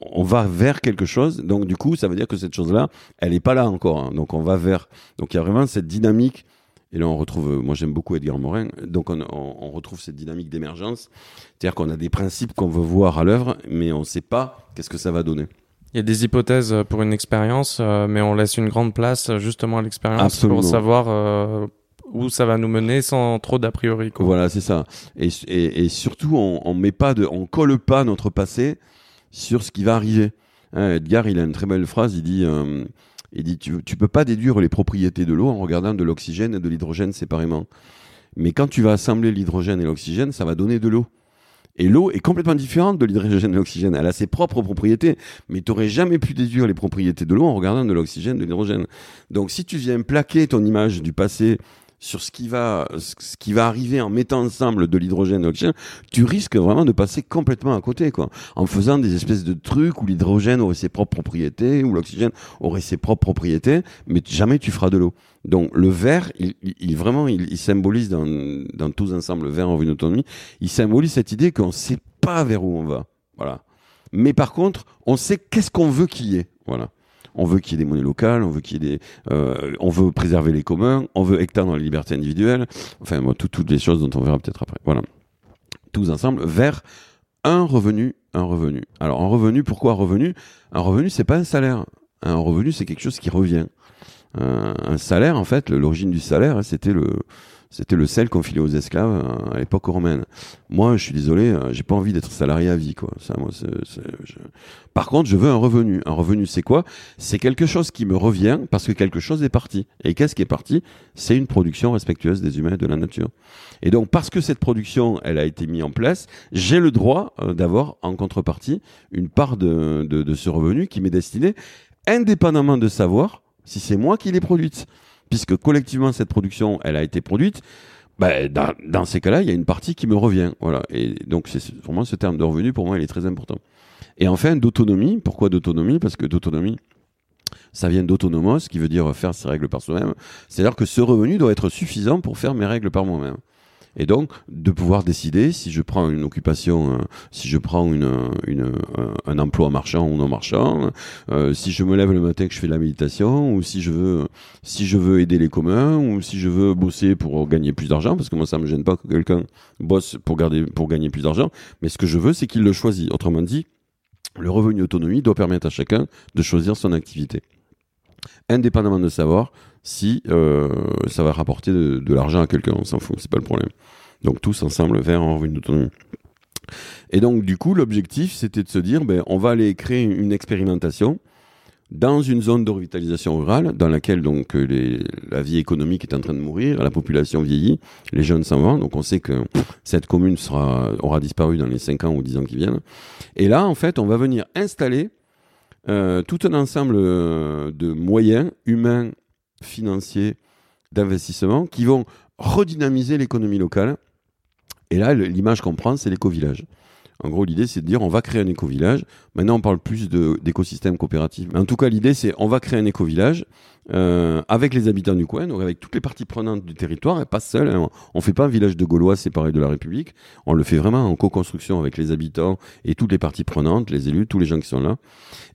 On va vers quelque chose. Donc, du coup, ça veut dire que cette chose-là, elle n'est pas là encore. Hein. Donc, on va vers. Donc, il y a vraiment cette dynamique et là, on retrouve, moi j'aime beaucoup Edgar Morin, donc on, on, on retrouve cette dynamique d'émergence. C'est-à-dire qu'on a des principes qu'on veut voir à l'œuvre, mais on ne sait pas qu'est-ce que ça va donner. Il y a des hypothèses pour une expérience, euh, mais on laisse une grande place justement à l'expérience pour savoir euh, où ça va nous mener sans trop d'a priori. Quoi. Voilà, c'est ça. Et, et, et, surtout, on, on met pas de, on colle pas notre passé sur ce qui va arriver. Hein, Edgar, il a une très belle phrase. Il dit. Euh, il dit tu, tu peux pas déduire les propriétés de l'eau en regardant de l'oxygène et de l'hydrogène séparément. Mais quand tu vas assembler l'hydrogène et l'oxygène, ça va donner de l'eau. Et l'eau est complètement différente de l'hydrogène et l'oxygène. Elle a ses propres propriétés, mais tu n'aurais jamais pu déduire les propriétés de l'eau en regardant de l'oxygène, de l'hydrogène. Donc si tu viens plaquer ton image du passé sur ce qui va ce qui va arriver en mettant ensemble de l'hydrogène et de l'oxygène, tu risques vraiment de passer complètement à côté quoi. En faisant des espèces de trucs où l'hydrogène aurait ses propres propriétés, où l'oxygène aurait ses propres propriétés, mais jamais tu feras de l'eau. Donc le vert, il, il vraiment il, il, symbolise dans dans tous ensemble le vert en une autonomie, il symbolise cette idée qu'on sait pas vers où on va. Voilà. Mais par contre, on sait qu'est-ce qu'on veut qu'il y ait. Voilà on veut qu'il y ait des monnaies locales, on veut qu'il y ait des, euh, on veut préserver les communs, on veut hectare dans les libertés individuelles, enfin toutes les choses dont on verra peut-être après. Voilà, tous ensemble vers un revenu, un revenu. Alors un revenu, pourquoi un revenu? Un revenu, c'est pas un salaire. Un revenu, c'est quelque chose qui revient. Un salaire, en fait, l'origine du salaire, hein, c'était le c'était le sel qu'on filait aux esclaves euh, à l'époque romaine. Moi, je suis désolé, euh, j'ai pas envie d'être salarié à vie, quoi. Ça, moi, je... Par contre, je veux un revenu. Un revenu, c'est quoi? C'est quelque chose qui me revient parce que quelque chose est parti. Et qu'est-ce qui est parti? C'est une production respectueuse des humains et de la nature. Et donc, parce que cette production, elle a été mise en place, j'ai le droit euh, d'avoir en contrepartie une part de, de, de ce revenu qui m'est destiné, indépendamment de savoir si c'est moi qui l'ai produite puisque collectivement cette production, elle a été produite, bah, dans, ces cas-là, il y a une partie qui me revient. Voilà. Et donc, c'est vraiment ce terme de revenu, pour moi, il est très important. Et enfin, d'autonomie. Pourquoi d'autonomie? Parce que d'autonomie, ça vient d'autonomos, qui veut dire faire ses règles par soi-même. C'est-à-dire que ce revenu doit être suffisant pour faire mes règles par moi-même et donc de pouvoir décider si je prends une occupation, euh, si je prends une, euh, un emploi marchand ou non marchand, euh, si je me lève le matin que je fais de la méditation, ou si je veux, si je veux aider les communs, ou si je veux bosser pour gagner plus d'argent, parce que moi ça me gêne pas que quelqu'un bosse pour garder, pour gagner plus d'argent, mais ce que je veux c'est qu'il le choisit. Autrement dit, le revenu autonomie doit permettre à chacun de choisir son activité, indépendamment de savoir si euh, ça va rapporter de, de l'argent à quelqu'un, on s'en fout, c'est pas le problème. Donc tous ensemble vers un revenu. Et donc du coup, l'objectif, c'était de se dire, ben, on va aller créer une expérimentation dans une zone de revitalisation rurale dans laquelle donc les, la vie économique est en train de mourir, la population vieillit, les jeunes s'en vont, donc on sait que cette commune sera, aura disparu dans les 5 ans ou 10 ans qui viennent. Et là, en fait, on va venir installer euh, tout un ensemble de moyens humains financiers d'investissement qui vont redynamiser l'économie locale. Et là, l'image qu'on prend, c'est l'éco-village. En gros, l'idée, c'est de dire on va créer un éco-village. Maintenant, on parle plus d'écosystème coopératif. Mais en tout cas, l'idée, c'est on va créer un éco-village euh, avec les habitants du coin, donc avec toutes les parties prenantes du territoire, et pas seul. Hein. On fait pas un village de Gaulois séparé de la République. On le fait vraiment en co-construction avec les habitants et toutes les parties prenantes, les élus, tous les gens qui sont là.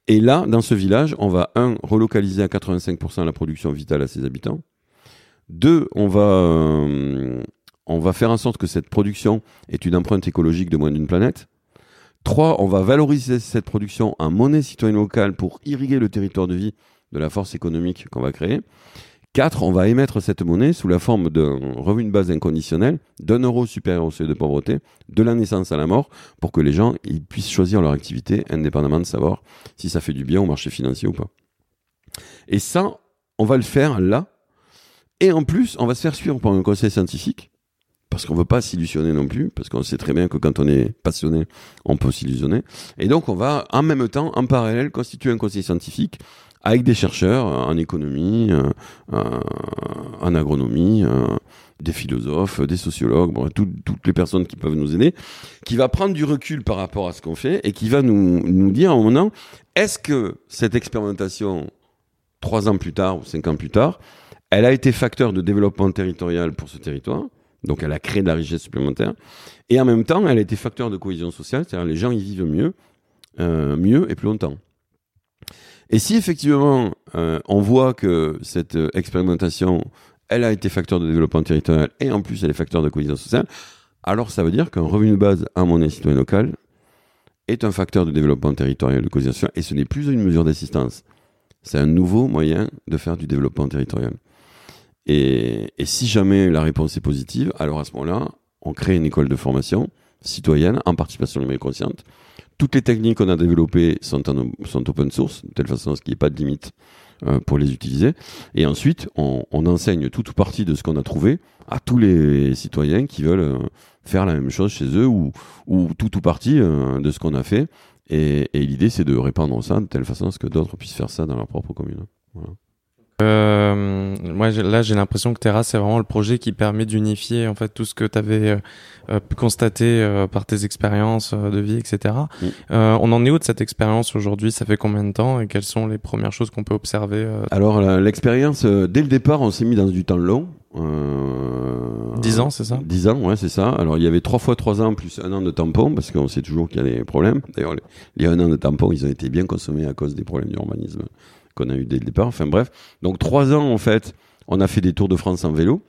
Et là, dans ce village, on va, un, relocaliser à 85% la production vitale à ses habitants. Deux, on va, euh, on va faire en sorte que cette production est une empreinte écologique de moins d'une planète. Trois, on va valoriser cette production en monnaie citoyenne locale pour irriguer le territoire de vie de la force économique qu'on va créer. Quatre, on va émettre cette monnaie sous la forme d'un revenu de base inconditionnel, d'un euro supérieur au seuil de pauvreté, de la naissance à la mort, pour que les gens puissent choisir leur activité indépendamment de savoir si ça fait du bien au marché financier ou pas. Et ça, on va le faire là. Et en plus, on va se faire suivre par un conseil scientifique parce qu'on veut pas s'illusionner non plus, parce qu'on sait très bien que quand on est passionné, on peut s'illusionner. Et donc, on va en même temps, en parallèle, constituer un conseil scientifique avec des chercheurs en économie, euh, euh, en agronomie, euh, des philosophes, des sociologues, toutes les personnes qui peuvent nous aider, qui va prendre du recul par rapport à ce qu'on fait et qui va nous, dire en moment, est-ce que cette expérimentation, trois ans plus tard ou cinq ans plus tard, elle a été facteur de développement territorial pour ce territoire donc elle a créé de la richesse supplémentaire. Et en même temps, elle a été facteur de cohésion sociale, c'est-à-dire les gens y vivent mieux, euh, et plus longtemps. Et si effectivement euh, on voit que cette euh, expérimentation, elle a été facteur de développement territorial et en plus elle est facteur de cohésion sociale, alors ça veut dire qu'un revenu de base à monnaie citoyenne locale est un facteur de développement territorial de cohésion sociale et ce n'est plus une mesure d'assistance. C'est un nouveau moyen de faire du développement territorial. Et, si jamais la réponse est positive, alors à ce moment-là, on crée une école de formation citoyenne en participation numérique consciente. Toutes les techniques qu'on a développées sont, sont open source, de telle façon à ce qu'il n'y ait pas de limite euh, pour les utiliser. Et ensuite, on, enseigne toute ou partie de ce qu'on a trouvé à tous les citoyens qui veulent euh, faire la même chose chez eux ou, ou tout ou partie euh, de ce qu'on a fait. Et, et l'idée, c'est de répandre ça de telle façon à ce que d'autres puissent faire ça dans leur propre commune. Voilà. Euh, moi, là, j'ai l'impression que Terra, c'est vraiment le projet qui permet d'unifier en fait tout ce que tu avais euh, euh, pu constater euh, par tes expériences de vie, etc. Mm. on en est où de cette expérience aujourd'hui? Ça fait combien de temps? Et quelles sont les premières choses qu'on peut observer Alors, l'expérience, dès le départ, on s'est mis dans du temps long. Euh, 10 ans, c'est ça? 10 ans, ouais, c'est ça. Alors, il y avait 3 fois 3 ans plus un an de tampon, parce qu'on sait toujours qu'il y a des problèmes. D'ailleurs, les, un an de tampon, ils ont été bien consommés à cause des problèmes d'urbanisme qu'on a eu dès le départ. Enfin bref, donc trois ans en fait, on a fait des tours de France en vélo.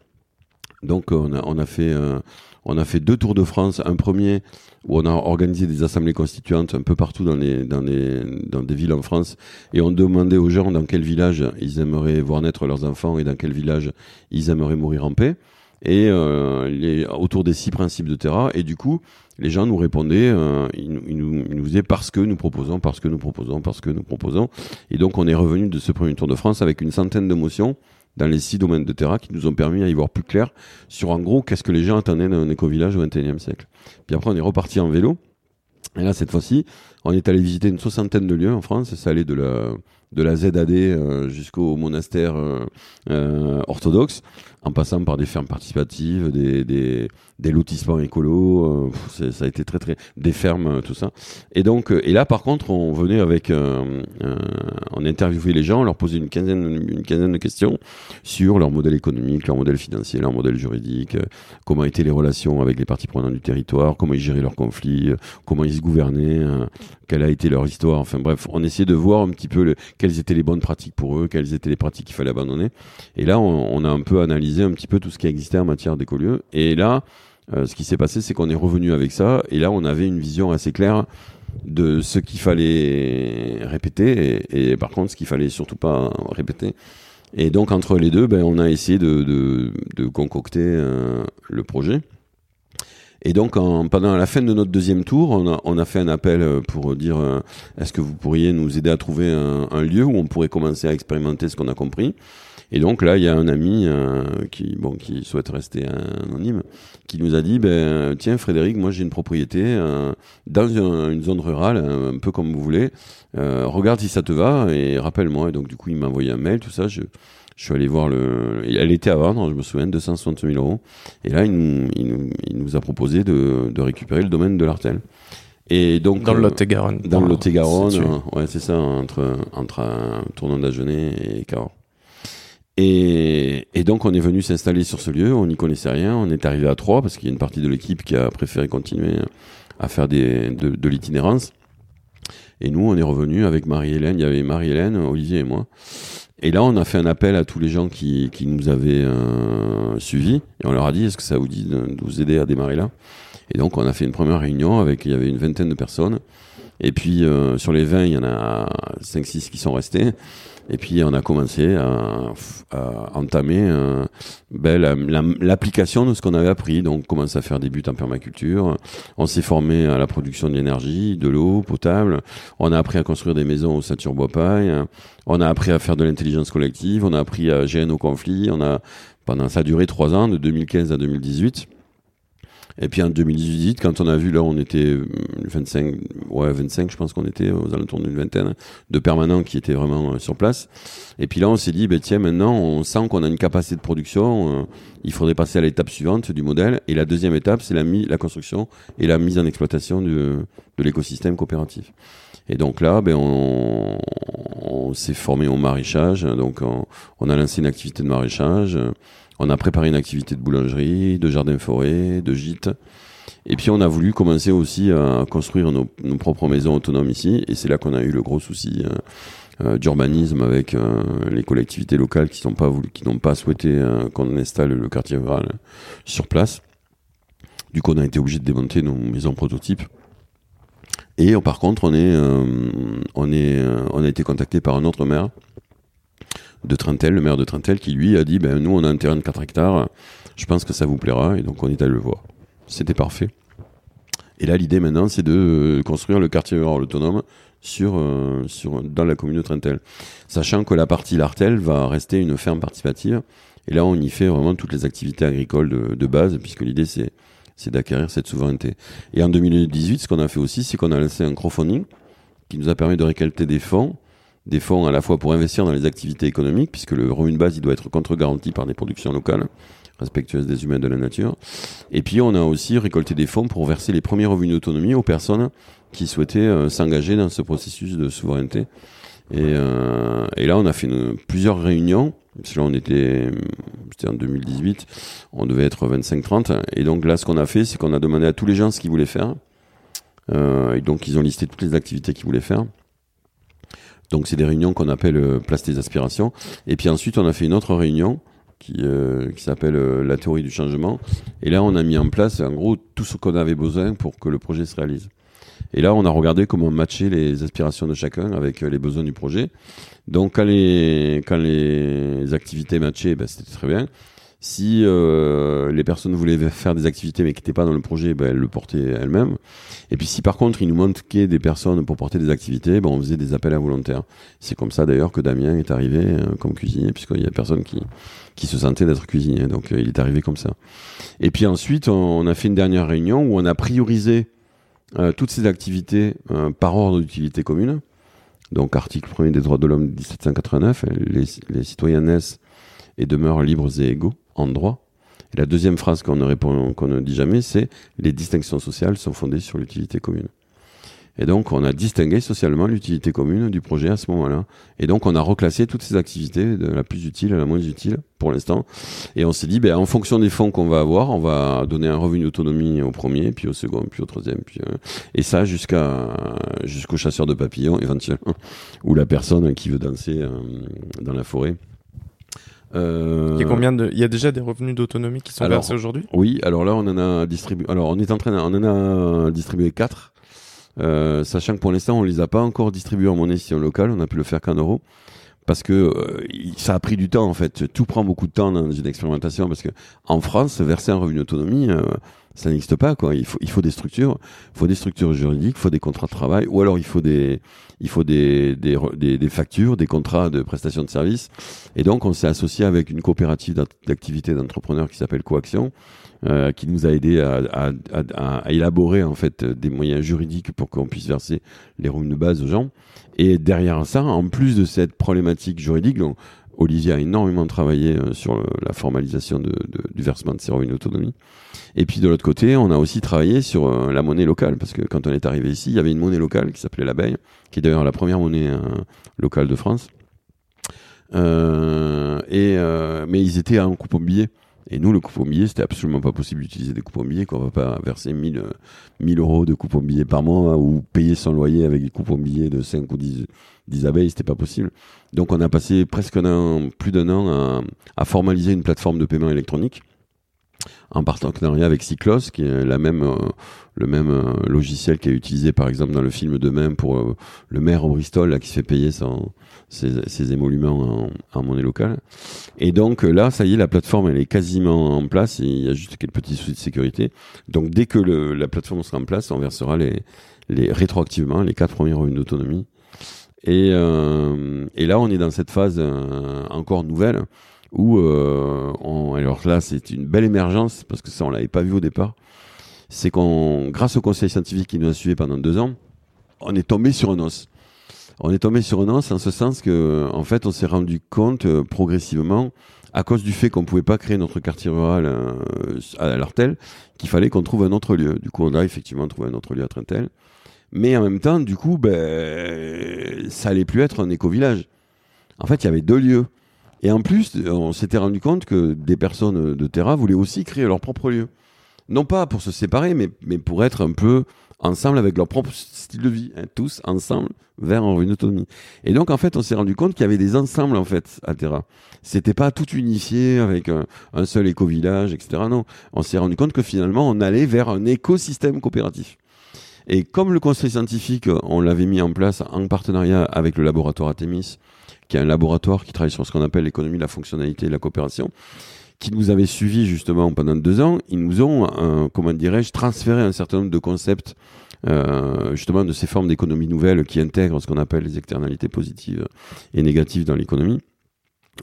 Donc on a, on a fait euh, on a fait deux tours de France. Un premier où on a organisé des assemblées constituantes un peu partout dans les dans les dans des villes en France et on demandait aux gens dans quel village ils aimeraient voir naître leurs enfants et dans quel village ils aimeraient mourir en paix et euh, autour des six principes de Terra. Et du coup, les gens nous répondaient, euh, ils, nous, ils, nous, disaient parce que nous proposons, parce que nous proposons, parce que nous proposons. Et donc, on est revenu de ce premier Tour de France avec une centaine de motions dans les six domaines de Terra qui nous ont permis à y voir plus clair sur en gros qu'est-ce que les gens attendaient d'un éco-village au XXIe siècle. Puis après, on est reparti en vélo. Et là, cette fois-ci, on est allé visiter une soixantaine de lieux en France. Ça allait de la, de la ZAD euh, jusqu'au monastère euh, euh, orthodoxe en passant par des fermes participatives, des, des, des lotissements écolos, euh, ça a été très très des fermes, euh, tout ça. Et donc, euh, et là par contre, on venait avec, on interviewait les gens, on leur posait une quinzaine, une quinzaine de questions sur leur modèle économique, leur modèle financier, leur modèle juridique, comment étaient les relations avec les parties prenantes du territoire, comment ils géraient leurs conflits, comment ils se gouvernaient, quelle a été leur histoire. Enfin bref, on essayait de voir un petit peu le, quelles étaient les bonnes pratiques pour eux, quelles étaient les pratiques qu'il fallait abandonner. Et là, on, on a un peu analysé un petit peu tout ce qui existait en matière d'écolieux. Et là, euh, ce qui s'est passé, c'est qu'on est revenu avec ça. Et là, on avait une vision assez claire de ce qu'il fallait répéter et, par contre, ce qu'il fallait surtout pas répéter. Et donc, entre les deux, ben, on a essayé de, de, concocter euh, le projet. Et donc, en, pendant la fin de notre deuxième tour, on a, on a fait un appel pour dire euh, est-ce que vous pourriez nous aider à trouver un, un, lieu où on pourrait commencer à expérimenter ce qu'on a compris et donc là, il y a un ami euh, qui, bon, qui souhaite rester anonyme, qui nous a dit, ben tiens Frédéric, moi j'ai une propriété euh, dans une, zone rurale, un, peu comme vous voulez. Euh, regarde si ça te va et rappelle-moi. Et donc du coup, il m'a envoyé un mail, tout ça. Je, je suis allé voir le. Elle était à vendre, je me souviens, 260 000 euros. Et là, il nous, il nous, a proposé de, de récupérer le domaine de l'Artel. Et donc dans le Lot-et-Garonne. Dans le Lot-et-Garonne, ouais, c'est ça, entre entre un tournant d'Agenais et Cahors. Et, et, donc on est venu s'installer sur ce lieu, on n'y connaissait rien, on est arrivé à trois parce qu'il y a une partie de l'équipe qui a préféré continuer à faire des, de, de l'itinérance. Et nous, on est revenu avec Marie-Hélène, il y avait Marie-Hélène, Olivier et moi. Et là, on a fait un appel à tous les gens qui, qui nous avaient euh, suivis et on leur a dit est-ce que ça vous dit de, de vous aider à démarrer là? Et donc, on a fait une première réunion avec il y avait une vingtaine de personnes. Et puis euh, sur les 20, il y en a 5-6 qui sont restés. Et puis on a commencé à, à entamer euh, ben, l'application de ce qu'on avait appris. Donc commencer à faire des buts en permaculture. On s'est formé à la production d'énergie, de l'eau potable. On a appris à construire des maisons au ceinture bois paille. On a appris à faire de l'intelligence collective. On a appris à gérer nos conflits. On a pendant ça a duré trois ans, de 2015 à 2018. Et puis en 2018, quand on a vu, là, on était 25, euh, ouais, 25, je pense qu'on était aux alentours d'une vingtaine de permanents qui étaient vraiment euh, sur place. Et puis là, on s'est dit, ben, tiens, maintenant, on sent qu'on a une capacité de production. Euh, il faudrait passer à l'étape suivante du modèle. Et la deuxième étape, c'est la, la construction et la mise en exploitation de, l'écosystème coopératif. Et donc là, ben, on, s'est formé au maraîchage. Donc, on, on, a lancé une activité de maraîchage. On a préparé une activité de boulangerie, de jardin-forêt, de gîte. Et puis on a voulu commencer aussi à construire nos, propres maisons autonomes ici. Et c'est là qu'on a eu le gros souci euh, euh, d'urbanisme avec euh, les collectivités locales qui n'ont pas pas souhaité qu'on installe le quartier rural sur place. Du coup, on a été obligé de démonter nos maisons prototypes. Et par contre, on est, on est, on a été contacté par un autre maire de Trentel, le maire de Trentel, qui lui a dit ben, Nous, on a un terrain de 4 hectares, je pense que ça vous plaira, et donc on est allé le voir. C'était parfait. Et là, l'idée maintenant, c'est de euh, construire le quartier rural autonome sur, euh, sur, dans la commune de Trentel. Sachant que la partie Lartel va rester une ferme participative. Et là, on y fait vraiment toutes les activités agricoles de, de base, puisque l'idée, c'est, c'est d'acquérir cette souveraineté. Et en 2018, ce qu'on a fait aussi, c'est qu'on a lancé un crowdfunding qui nous a permis de récolter des fonds des fonds à la fois pour investir dans les activités économiques, puisque le revenu de base, il doit être contre-garanti par des productions locales, respectueuses des humains et de la nature. Et puis, on a aussi récolté des fonds pour verser les premiers revenus d'autonomie aux personnes qui souhaitaient euh, s'engager dans ce processus de souveraineté. Et, euh, là, on a fait plusieurs réunions. Parce là, on était, c'était en 2018, on devait être 25-30. Et donc là, ce qu'on a fait, c'est qu'on a demandé à tous les gens ce qu'ils voulaient faire. Euh, et donc, ils ont listé toutes les activités qu'ils voulaient faire. Donc c'est des réunions qu'on appelle euh, place des aspirations. Et puis ensuite on a fait une autre réunion qui, euh, qui s'appelle euh, la théorie du changement. Et là on a mis en place en gros tout ce qu'on avait besoin pour que le projet se réalise. Et là on a regardé comment matcher les aspirations de chacun avec les besoins du projet. Donc quand les, quand les activités matchaient, ben, c'était très bien. Si euh, les personnes voulaient faire des activités mais qui n'étaient pas dans le projet, ben, elles le portaient elles-mêmes. Et puis si par contre il nous manquait des personnes pour porter des activités, ben, on faisait des appels à volontaires. C'est comme ça d'ailleurs que Damien est arrivé euh, comme cuisinier, puisqu'il y a personne qui, qui se sentait d'être cuisinier. Donc euh, il est arrivé comme ça. Et puis ensuite, on, a fait une dernière réunion où on a priorisé toutes ces activités par ordre d'utilité commune. Donc article 1er des droits de l'homme de 1789, les, les citoyens naissent et demeurent libres et égaux en droit. Et la deuxième phrase qu'on ne, répond, ne dit jamais, c'est les distinctions sociales sont fondées sur l'utilité commune. Et donc, on a distingué socialement l'utilité commune du projet à ce moment-là. Et donc, on a reclassé toutes ces activités de la plus utile à la moins utile pour l'instant. Et on s'est dit, ben, en fonction des fonds qu'on va avoir, on va donner un revenu d'autonomie au premier, puis au second, puis au troisième, puis euh, et ça jusqu'à jusqu'au chasseur de papillons éventuellement, ou la personne qui veut danser euh, dans la forêt. Euh... Il y a combien de, il y a déjà des revenus d'autonomie qui sont versés aujourd'hui? Oui, alors là on en a distribué, alors on est en train, on en a distribué quatre, euh, sachant que pour l'instant on les a pas encore distribués en monnaie locale, on a pu le faire qu'en euros. Parce que euh, ça a pris du temps en fait. Tout prend beaucoup de temps dans une expérimentation parce que en France, verser un revenu d'autonomie, euh, ça n'existe pas quoi. Il faut il faut des structures, il faut des structures juridiques, il faut des contrats de travail, ou alors il faut des il faut des des, des, factures, des contrats de prestation de services. Et donc on s'est associé avec une coopérative d'activité d'entrepreneurs qui s'appelle Coaction. Euh, qui nous a aidé à, à, à, à, élaborer en fait des moyens juridiques pour qu'on puisse verser les revenus de base aux gens. Et derrière ça, en plus de cette problématique juridique, donc Olivier a énormément travaillé euh, sur la formalisation du versement de ces revenus d'autonomie. Et puis de l'autre côté, on a aussi travaillé sur euh, la monnaie locale, parce que quand on est arrivé ici, il y avait une monnaie locale qui s'appelait l'abeille, qui est d'ailleurs la première monnaie euh, locale de France. Et mais ils étaient en coupe au billet. Et nous, le coupon billet, c'était absolument pas possible d'utiliser des coupons billets, qu'on va pas verser 1000, 1000 euros de coupons billets par mois ou payer son loyer avec des coupons billets de 5 ou 10, 10 abeilles, c'était pas possible. Donc on a passé presque un an, plus d'un an à, à formaliser une plateforme de paiement électronique en partenariat avec Cyclos, qui est la même, euh, le même euh, logiciel qui est utilisé par exemple dans le film de même pour euh, le maire au Bristol là, qui se fait payer son, ses, ses émoluments en, en, monnaie locale. Et donc là, ça y est, la plateforme elle est quasiment en place. il y a juste quelques petits soucis de sécurité. Donc dès que le, la plateforme sera en place, on versera les, les rétroactivement les quatre premiers revenus d'autonomie. Et, et là, on est dans cette phase encore nouvelle où euh, on, alors là c'est une belle émergence parce que ça on l'avait pas vu au départ. C'est qu'on grâce au conseil scientifique qui nous a suivi pendant deux ans on est tombé sur un os. On est tombé sur un os en ce sens que en fait on s'est rendu compte euh, progressivement à cause du fait qu'on pouvait pas créer notre quartier rural euh, à l'Artel qu'il fallait qu'on trouve un autre lieu. Du coup on a effectivement trouvé un autre lieu à Trintel mais en même temps du coup ben ça allait plus être un éco-village. En fait il y avait deux lieux et en plus, on s'était rendu compte que des personnes de Terra voulaient aussi créer leur propre lieu. Non pas pour se séparer, mais, mais pour être un peu ensemble avec leur propre style de vie, hein, tous ensemble vers une autonomie. Et donc en fait, on s'est rendu compte qu'il y avait des ensembles en fait à Terra. C'était pas tout unifié avec un, un seul éco-village, etc. Non, on s'est rendu compte que finalement, on allait vers un écosystème coopératif. Et comme le conseil scientifique, on l'avait mis en place en partenariat avec le laboratoire Artemis, qui est un laboratoire qui travaille sur ce qu'on appelle l'économie, la fonctionnalité et la coopération, qui nous avait suivi justement pendant deux ans, ils nous ont, euh, comment dirais-je, transféré un certain nombre de concepts euh, justement de ces formes d'économie nouvelles qui intègrent ce qu'on appelle les externalités positives et négatives dans l'économie.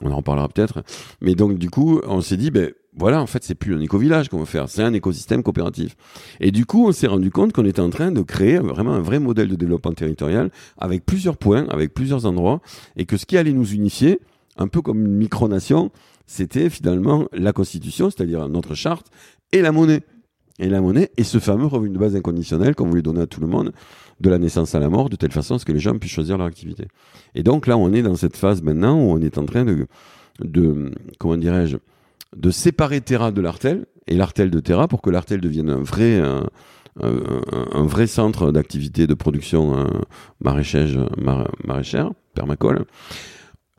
On en reparlera peut-être. Mais donc du coup, on s'est dit, ben voilà, en fait, c'est plus un éco-village qu'on veut faire, c'est un écosystème coopératif. Et du coup, on s'est rendu compte qu'on était en train de créer vraiment un vrai modèle de développement territorial avec plusieurs points, avec plusieurs endroits, et que ce qui allait nous unifier, un peu comme une micronation, c'était finalement la Constitution, c'est-à-dire notre charte, et la monnaie. Et la monnaie, et ce fameux revenu de base inconditionnel qu'on voulait donner à tout le monde, de la naissance à la mort, de telle façon à ce que les gens puissent choisir leur activité. Et donc là, on est dans cette phase maintenant où on est en train de, de comment dirais-je, de séparer Terra de l'Artel et l'Artel de Terra pour que l'Artel devienne un vrai, un, un, vrai centre d'activité de production euh, maraîchage, maraîchère, permacole.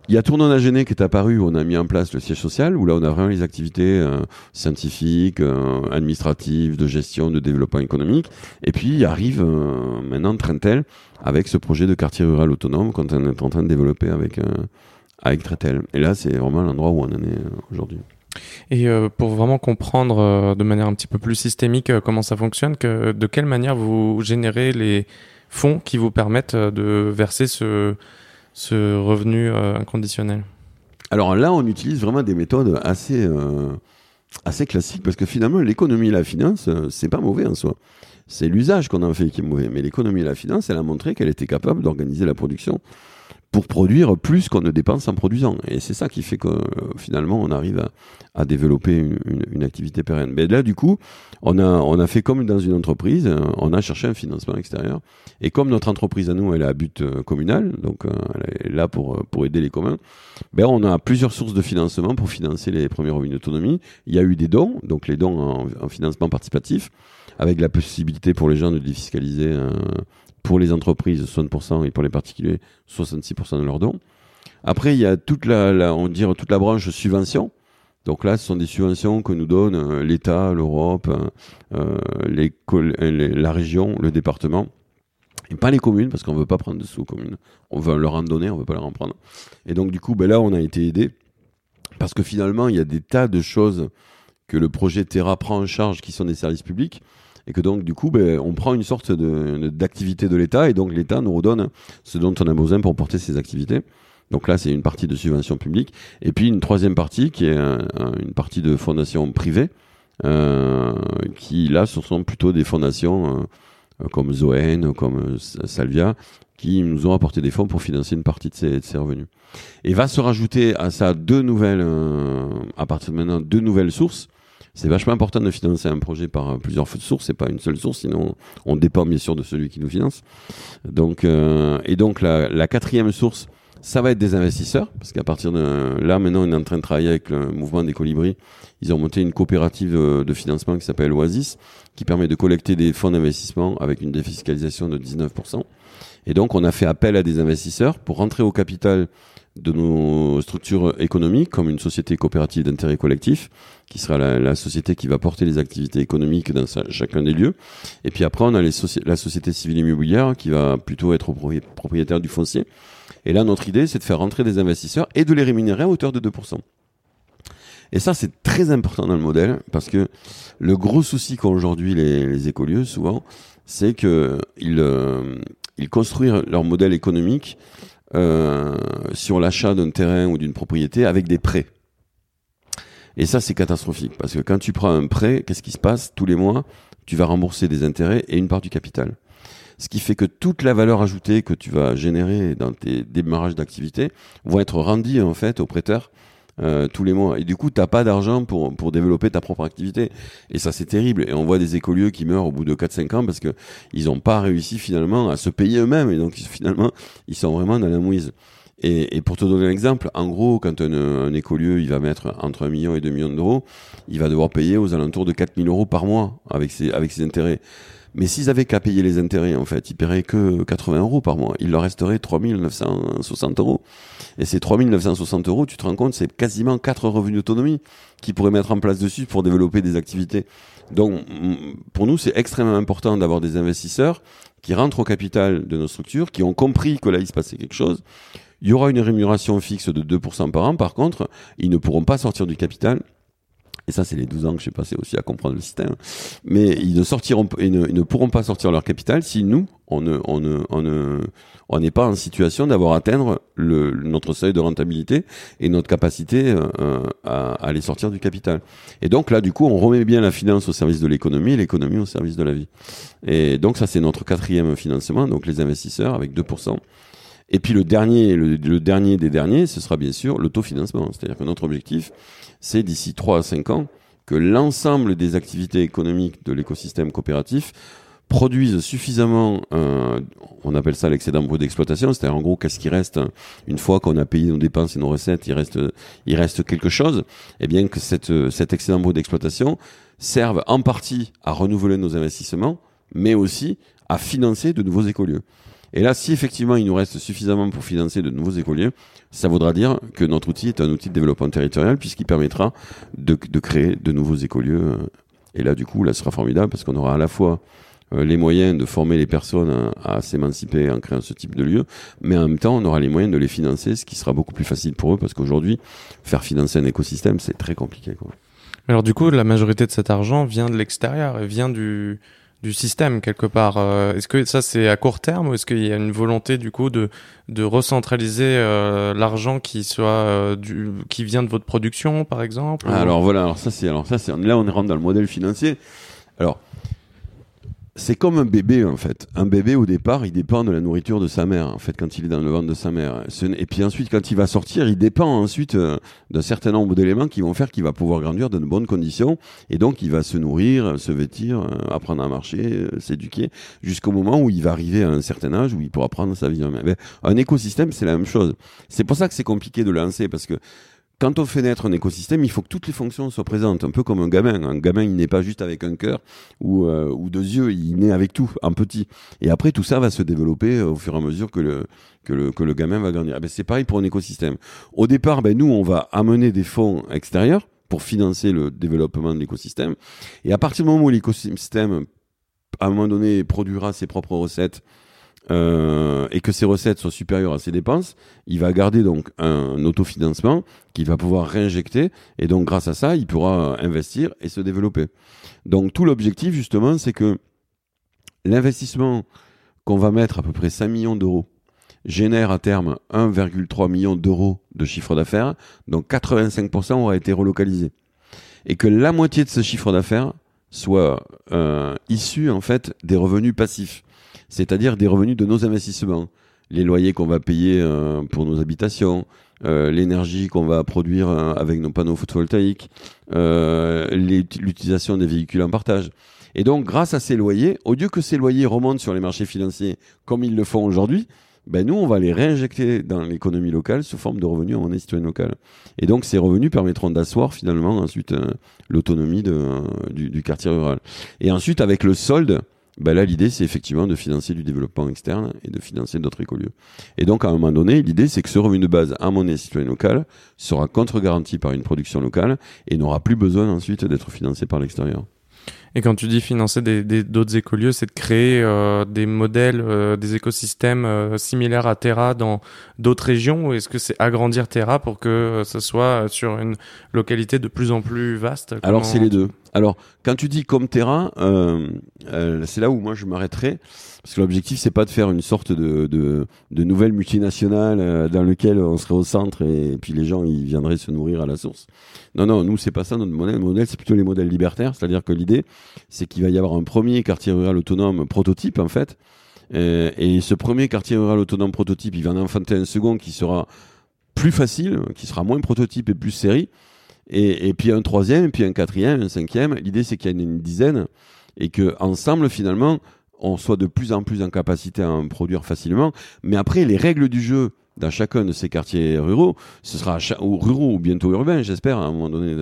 Il y a Tournon Agené qui est apparu où on a mis en place le siège social, où là on a vraiment les activités euh, scientifiques, euh, administratives, de gestion, de développement économique. Et puis arrive euh, maintenant Trentel avec ce projet de quartier rural autonome qu'on est en train de développer avec, avec Trentel. Et là c'est vraiment l'endroit où on en est aujourd'hui. Et pour vraiment comprendre de manière un petit peu plus systémique comment ça fonctionne, de quelle manière vous générez les fonds qui vous permettent de verser ce, ce revenu inconditionnel Alors là, on utilise vraiment des méthodes assez, assez classiques parce que finalement, l'économie et la finance, c'est pas mauvais en soi. C'est l'usage qu'on en fait qui est mauvais. Mais l'économie et la finance, elle a montré qu'elle était capable d'organiser la production pour produire plus qu'on ne dépense en produisant. Et c'est ça qui fait que euh, finalement on arrive à, à développer une, une, une, activité pérenne. Mais là, du coup, on a, on a fait comme dans une entreprise, euh, on a cherché un financement extérieur. Et comme notre entreprise à nous, elle est à but euh, communal, donc elle est là pour, pour aider les communs, ben on a plusieurs sources de financement pour financer les premiers revenus d'autonomie. Il y a eu des dons, donc les dons en, en financement participatif, avec la possibilité pour les gens de défiscaliser pour les entreprises 60% et pour les particuliers 66% de leurs dons. Après, il y a toute la, on dirait toute la branche subvention. Donc là, ce sont des subventions que nous donne euh, l'État, l'Europe, euh, euh la région, le département, et pas les communes parce qu'on veut pas prendre de sous communes. On veut leur en donner, on veut pas leur en prendre. Et donc du coup, ben là, on a été aidé parce que finalement, il y a des tas de choses que le projet Terra prend en charge qui sont des services publics et que donc du coup ben, on prend une sorte d'activité de, l'État et donc l'État nous redonne ce dont on a besoin pour porter ses activités. Donc là c'est une partie de subvention publique et puis une troisième partie qui est un, une partie de fondation privée euh, qui là ce sont plutôt des fondations euh, comme Zoen, comme Salvia qui nous ont apporté des fonds pour financer une partie de ces, de ces revenus. Et va se rajouter à ça deux nouvelles, euh, à partir de maintenant, deux nouvelles sources c'est vachement important de financer un projet par plusieurs sources, c'est pas une seule source, sinon on dépend bien sûr de celui qui nous finance. Donc, euh, et donc la, quatrième source, Ça va être des investisseurs, parce qu'à partir de là, maintenant, on est en train de travailler avec le mouvement des colibris. Ils ont monté une coopérative de, financement qui s'appelle Oasis, qui permet de collecter des fonds d'investissement avec une défiscalisation de 19%. Et donc, on a fait appel à des investisseurs pour rentrer au capital de nos structures économiques, comme une société coopérative d'intérêt collectif, qui sera la, société qui va porter les activités économiques dans chacun des lieux. Et puis après, on a la société civile immobilière qui va plutôt être propriétaire du foncier. Et là, notre idée, c'est de faire rentrer des investisseurs et de les rémunérer à hauteur de 2%. Et ça, c'est très important dans le modèle parce que le gros souci qu'ont aujourd'hui les, écolieux, souvent, c'est qu'ils euh, ils construisent leur modèle économique euh, sur l'achat d'un terrain ou d'une propriété avec des prêts. Et ça, c'est catastrophique parce que quand tu prends un prêt, qu'est-ce qui se passe Tous les mois, tu vas rembourser des intérêts et une part du capital. Ce qui fait que toute la valeur ajoutée que tu vas générer dans tes démarrages d'activité vont être rendue en fait au prêteur euh, tous les mois. Et du coup, t'as pas d'argent pour, pour développer ta propre activité. Et ça, c'est terrible. Et on voit des écolieux qui meurent au bout de 4-5 ans parce que ils n'ont pas réussi finalement à se payer eux-mêmes. Et donc, finalement, ils sont vraiment dans la mouise. Et, et pour te donner un exemple, en gros, quand un, un, écolieu, il va mettre entre 1 million et 2 millions d'euros, il va devoir payer aux alentours de 4000 euros par mois avec ses, avec ses intérêts. Mais s'ils avaient qu'à payer les intérêts, en fait, ils paieraient que 80 euros par mois. Il leur resterait 3960 euros. Et ces 3960 euros, tu te rends compte, c'est quasiment quatre revenus d'autonomie qu'ils pourraient mettre en place dessus pour développer des activités. Donc, pour nous, c'est extrêmement important d'avoir des investisseurs qui rentrent au capital de nos structures, qui ont compris que là, il se passait quelque chose. Il y aura une rémunération fixe de 2% par an. Par contre, ils ne pourront pas sortir du capital et ça, c'est les 12 ans que j'ai passé aussi à comprendre le système. Mais ils ne sortiront, ils ne, pourront pas sortir leur capital si nous, on ne, on ne, on ne, on n'est pas en situation d'avoir atteindre notre seuil de rentabilité et notre capacité euh, à, à les sortir du capital. Et donc là, du coup, on remet bien la finance au service de l'économie et l'économie au service de la vie. Et donc ça, c'est notre quatrième financement, donc les investisseurs avec 2%. Et puis le dernier, le, dernier des derniers, ce sera bien sûr l'autofinancement. C'est-à-dire que notre objectif, c'est d'ici 3 à 5 ans que l'ensemble des activités économiques de l'écosystème coopératif produisent suffisamment, euh, on appelle ça l'excédent brut d'exploitation, c'est-à-dire en gros qu'est-ce qui reste une fois qu'on a payé nos dépenses et nos recettes, il reste, il reste quelque chose, et eh bien que cette, cet excédent brut d'exploitation serve en partie à renouveler nos investissements, mais aussi à financer de nouveaux écolieux. Et là, si effectivement il nous reste suffisamment pour financer de nouveaux écoliers, ça voudra dire que notre outil est un outil de développement territorial puisqu'il permettra de, de, créer de nouveaux écolieux. Et là, du coup, là, ce sera formidable parce qu'on aura à la fois euh, les moyens de former les personnes à, s'émanciper en créant ce type de lieu, mais en même temps, on aura les moyens de les financer, ce qui sera beaucoup plus facile pour eux parce qu'aujourd'hui, faire financer un écosystème, c'est très compliqué. Quoi. Alors du coup, la majorité de cet argent vient de l'extérieur vient du, du système quelque part. Euh, est-ce que ça c'est à court terme ou est-ce qu'il y a une volonté du coup de de recentraliser euh, l'argent qui soit euh, du qui vient de votre production par exemple Alors voilà, alors ça c'est alors ça c'est là on rentre dans le modèle financier. Alors c'est comme un bébé en fait. Un bébé au départ, il dépend de la nourriture de sa mère en fait quand il est dans le ventre de sa mère. Et puis ensuite quand il va sortir, il dépend ensuite euh, d'un certain nombre d'éléments qui vont faire qu'il va pouvoir grandir dans de bonnes conditions et donc il va se nourrir, se vêtir, euh, apprendre à marcher, euh, s'éduquer jusqu'au moment où il va arriver à un certain âge où il pourra prendre sa vie en main. un écosystème, c'est la même chose. C'est pour ça que c'est compliqué de lancer parce que quand on fait naître un écosystème, il faut que toutes les fonctions soient présentes, un peu comme un gamin. Un gamin, il n'est pas juste avec un cœur ou, euh, ou deux yeux, il naît avec tout, en petit. Et après, tout ça va se développer euh, au fur et à mesure que le, que le, que le gamin va grandir. Eh ben, c'est pareil pour un écosystème. Au départ, ben, nous, on va amener des fonds extérieurs pour financer le développement de l'écosystème. Et à partir du moment où l'écosystème, à un moment donné, produira ses propres recettes, euh, et que ses recettes soient supérieures à ses dépenses, il va garder donc un autofinancement qu'il va pouvoir réinjecter et donc grâce à ça, il pourra investir et se développer. Donc tout l'objectif justement, c'est que l'investissement qu'on va mettre à peu près 5 millions d'euros génère à terme 1,3 million d'euros de chiffre d'affaires, donc 85% aura été relocalisé. Et que la moitié de ce chiffre d'affaires soit euh, issu en fait des revenus passifs c'est-à-dire des revenus de nos investissements. Les loyers qu'on va payer euh, pour nos habitations, euh, l'énergie qu'on va produire euh, avec nos panneaux photovoltaïques, l'utilisation des véhicules en partage. Et donc, grâce à ces loyers, au lieu que ces loyers remontent sur les marchés financiers comme ils le font aujourd'hui, ben nous, on va les réinjecter dans l'économie locale sous forme de revenus en monnaie citoyenne locale. Et donc, ces revenus permettront d'asseoir finalement ensuite euh, l'autonomie du, du, quartier rural. Et ensuite, avec le solde, ben là, l'idée, c'est effectivement de financer du développement externe et de financer d'autres écolieux. Et donc, à un moment donné, l'idée, c'est que ce revenu de base en monnaie citoyenne locale sera contre-garanti par une production locale et n'aura plus besoin ensuite d'être financé par l'extérieur. Et quand tu dis financer d'autres écolieux, c'est de créer euh, des modèles, euh, des écosystèmes euh, similaires à Terra dans d'autres régions ou est-ce que c'est agrandir Terra pour que ce soit sur une localité de plus en plus vaste? Alors c'est les deux. Alors quand tu dis comme Terra, c'est là où moi je m'arrêterai. Parce que l'objectif, c'est pas de faire une sorte de, de, nouvelle multinationale euh, dans lequel on serait au centre et, puis les gens ils viendraient se nourrir à la source. Non, non, nous c'est pas ça notre modèle. Notre modèle, c'est plutôt les modèles libertaires, c'est-à-dire que l'idée, c'est qu'il va y avoir un premier quartier rural autonome prototype en fait. Euh, et ce premier quartier rural autonome prototype, il va en enfanter un second qui sera plus facile, qui sera moins prototype et plus série. Et, et puis un troisième, puis un quatrième, un cinquième. L'idée, c'est qu'il y en ait une dizaine et que ensemble, finalement, on soit de plus en plus en capacité à en produire facilement. Mais après, les règles du jeu dans chacun de ces quartiers ruraux, ce sera ou ruraux ou bientôt urbains, j'espère, à un moment donné,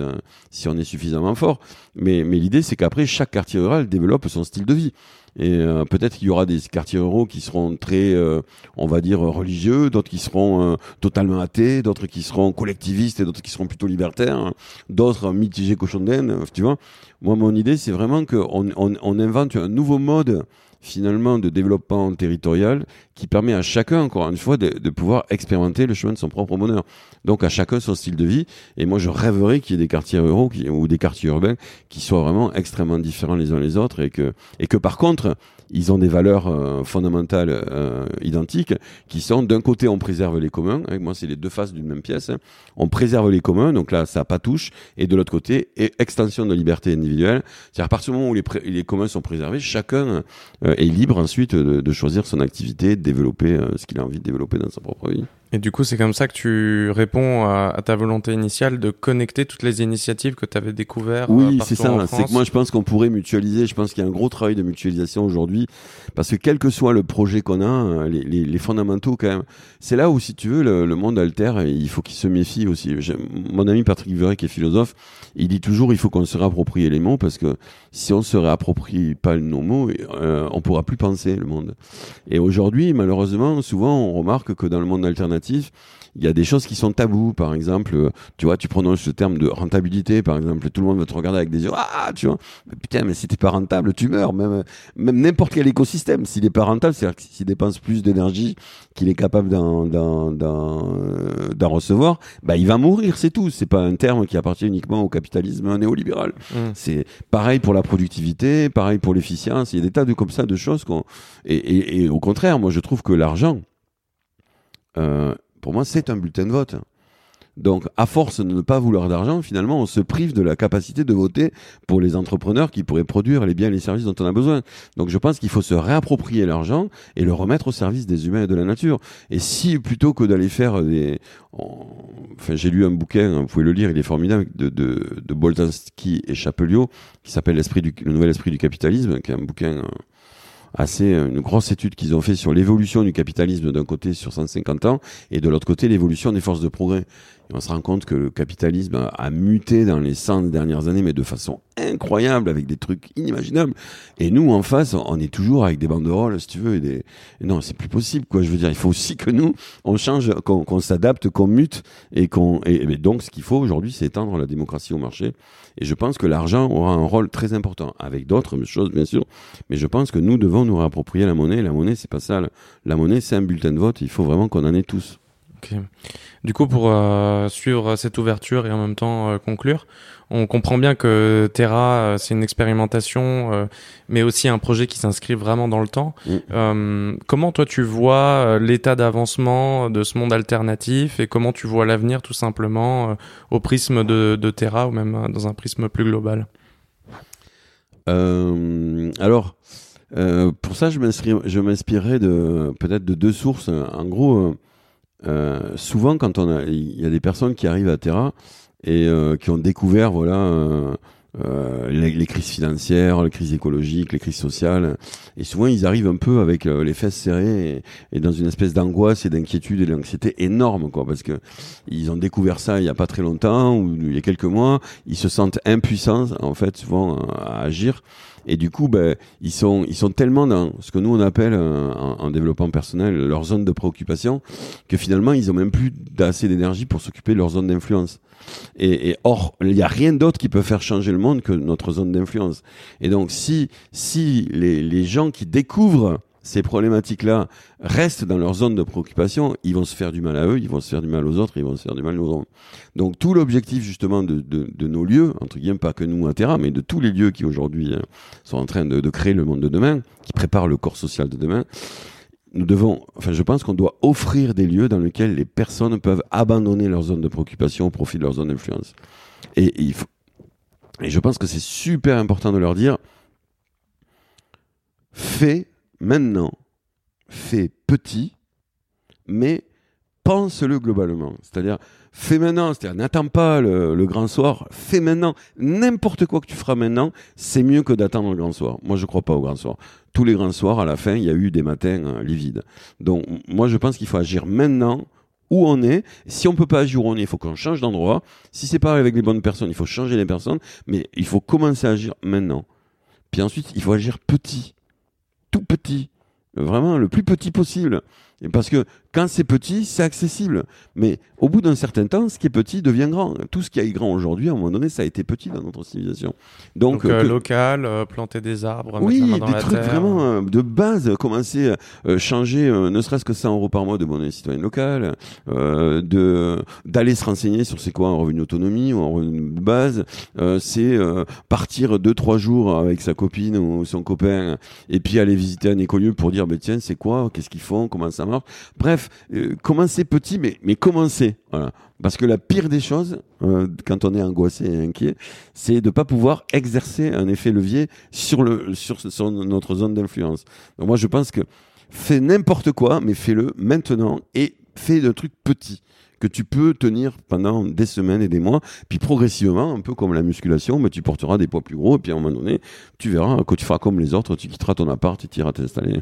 si on est suffisamment fort. Mais, mais l'idée, c'est qu'après, chaque quartier rural développe son style de vie. Et euh, peut-être qu'il y aura des quartiers ruraux qui seront très, euh, on va dire, religieux, d'autres qui seront euh, totalement athées, d'autres qui seront collectivistes et d'autres qui seront plutôt libertaires, d'autres mitigés cochon d'Inde, tu vois. Moi, mon idée, c'est vraiment qu'on on, on invente un nouveau mode finalement de développement territorial qui permet à chacun, encore une fois, de, de, pouvoir expérimenter le chemin de son propre bonheur. Donc à chacun son style de vie. Et moi, je rêverais qu'il y ait des quartiers ruraux qui, ou des quartiers urbains qui soient vraiment extrêmement différents les uns les autres et que, et que par contre, ils ont des valeurs euh, fondamentales euh, identiques qui sont d'un côté on préserve les communs, moi c'est les deux faces d'une même pièce, on préserve les communs, donc là ça pas touche, et de l'autre côté et extension de liberté individuelle, c'est-à-dire à partir du moment où les, les communs sont préservés, chacun euh, est libre ensuite de, de, choisir son activité, développer ce qu'il a envie de développer dans sa propre vie. Et du coup, c'est comme ça que tu réponds à, ta volonté initiale de connecter toutes les initiatives que tu avais découvertes. Oui, c'est ça. C'est que moi, je pense qu'on pourrait mutualiser. Je pense qu'il y a un gros travail de mutualisation aujourd'hui, parce que quel que soit le projet qu'on a, euh, les, les, les, fondamentaux quand même. C'est là où, si tu veux, le, le monde alter, il faut qu'il se méfie aussi. Mon ami Patrick Vuret, qui est philosophe, il dit toujours, il faut qu'on se réapproprie les mots, parce que si on se réapproprie pas nos mots, euh, on pourra plus penser le monde. Et aujourd'hui, malheureusement, souvent, on remarque que dans le monde alternatif il y a des choses qui sont tabous, par exemple, euh, tu vois, tu prononces ce terme de rentabilité, par exemple, tout le monde va te regarder avec des yeux, ah, tu vois, mais putain, mais si t'es pas rentable, tu meurs, même, même n'importe quel écosystème, s'il est pas rentable, c'est-à-dire s'il dépense plus d'énergie qu'il est capable d'en, d'en, d'en, recevoir, bah, il va mourir, c'est tout. C'est pas un terme qui appartient uniquement au capitalisme néolibéral. Mmh. C'est pareil pour la productivité, pareil pour l'efficience, il y a des tas de comme ça de choses qu'on, et, et au contraire, moi, je trouve que l'argent, euh, pour moi, c'est un bulletin de vote. Donc, à force de ne pas vouloir d'argent, finalement, on se prive de la capacité de voter pour les entrepreneurs qui pourraient produire les biens et les services dont on a besoin. Donc, je pense qu'il faut se réapproprier l'argent et le remettre au service des humains et de la nature. Et si, plutôt que d'aller faire des... Enfin, j'ai lu un bouquin, vous pouvez le lire, il est formidable, de, de, et Chapeliot, qui s'appelle Le nouvel esprit du capitalisme, qui est un bouquin assez euh, une grosse étude qu'ils ont fait sur l'évolution du capitalisme d'un côté sur 150 ans et de l'autre côté l'évolution des forces de progrès on se rend compte que le capitalisme a muté dans les 100 dernières années, mais de façon incroyable, avec des trucs inimaginables. Et nous, en face, on est toujours avec des banderoles, si tu veux, et des... non, c'est plus possible, quoi. Je veux dire, il faut aussi que nous, on change, qu'on s'adapte, qu'on mute, et qu'on, et, donc, ce qu'il faut aujourd'hui, c'est étendre la démocratie au marché. Et je pense que l'argent aura un rôle très important, avec d'autres choses, bien sûr. Mais je pense que nous devons nous réapproprier la monnaie. La monnaie, c'est pas ça. La monnaie, c'est un bulletin de vote. Il faut vraiment qu'on en ait tous. Du coup, pour euh, suivre cette ouverture et en même temps euh, conclure, on comprend bien que Terra, euh, c'est une expérimentation, mais aussi un projet qui s'inscrit vraiment dans le temps. Mm. comment toi tu vois l'état d'avancement de ce monde alternatif et comment tu vois l'avenir tout simplement au prisme de, de, Terra ou même dans un prisme plus global? Alors. pour ça, je m'inspirerai de peut-être de deux sources. En gros, euh, souvent, quand on a, il y a des personnes qui arrivent à Terra et euh, qui ont découvert, voilà, euh, les, les, crises financières, les crises écologiques, les crises sociales. Et souvent, ils arrivent un peu avec euh, les fesses serrées et, et dans une espèce d'angoisse et d'inquiétude et d'anxiété énorme, quoi, parce que ils ont découvert ça il y a pas très longtemps ou il y a quelques mois. Ils se sentent impuissants, en fait, souvent à agir. Et du coup, ben, ils sont, ils sont tellement dans ce que nous on appelle euh, en, en, développement personnel leur zone de préoccupation que finalement ils ont même plus assez d'énergie pour s'occuper de leur zone d'influence. Et, et, or, il n'y a rien d'autre qui peut faire changer le monde que notre zone d'influence. Et donc, si, si les, les gens qui découvrent ces problématiques-là restent dans leur zone de préoccupation, ils vont se faire du mal à eux, ils vont se faire du mal aux autres, ils vont se faire du mal aux autres. Donc tout l'objectif justement de, de, nos lieux, entre guillemets pas que nous à Terra, mais de tous les lieux qui aujourd'hui euh, sont en train de, créer le monde de demain, qui préparent le corps social de demain, nous devons, enfin je pense qu'on doit offrir des lieux dans lesquels les personnes peuvent abandonner leur zone de préoccupation au profit de leur zone d'influence. Et, et, et je pense que c'est super important de leur dire, fais maintenant, fais petit, mais pense-le globalement. C'est-à-dire, fais maintenant, c'est-à-dire n'attends pas le, grand soir, fais maintenant. N'importe quoi que tu feras maintenant, c'est mieux que d'attendre le grand soir. Moi, je crois pas au grand soir. Tous les grands soirs, à la fin, il y a eu des matins euh, livides. Donc, moi, je pense qu'il faut agir maintenant où on est. Si on peut pas agir où on est, il faut qu'on change d'endroit. Si c'est pas avec les bonnes personnes, il faut changer les personnes. Mais il faut commencer à agir maintenant. Puis ensuite, il faut agir petit tout petit, vraiment le plus petit possible. Et parce que quand c'est petit, c'est accessible. Mais au bout d'un certain temps, ce qui est petit devient grand. Tout ce qui est grand aujourd'hui, à un moment donné, ça a été petit dans notre civilisation. Donc, Donc euh, que... local, euh, planter des arbres, oui, mettre la main dans des la trucs terre. vraiment euh, de base, commencer à changer, ne serait-ce que 100 euros par mois de monnaie citoyenne locale, de d'aller se renseigner sur c'est quoi un revenu autonomie ou un revenu de base. c'est partir deux trois jours avec sa copine ou son copain et puis aller visiter un écolieu pour dire, bah, tiens, c'est quoi, qu'est-ce qu'ils font, comment ça marche. Bref, euh, commencez petit, mais, mais commencez. Parce que la pire des choses, euh, quand on est angoissé et inquiet, c'est de pas pouvoir exercer un effet levier sur, le, sur, sur notre zone d'influence. Donc moi, je pense que fais n'importe quoi, mais fais-le maintenant et fais de trucs petits que tu peux tenir pendant des semaines et des mois, puis progressivement, un peu comme la musculation, mais tu porteras des poids plus gros, et puis à un moment donné, tu verras que tu feras comme les autres, tu quitteras ton appart et tu iras t'installer.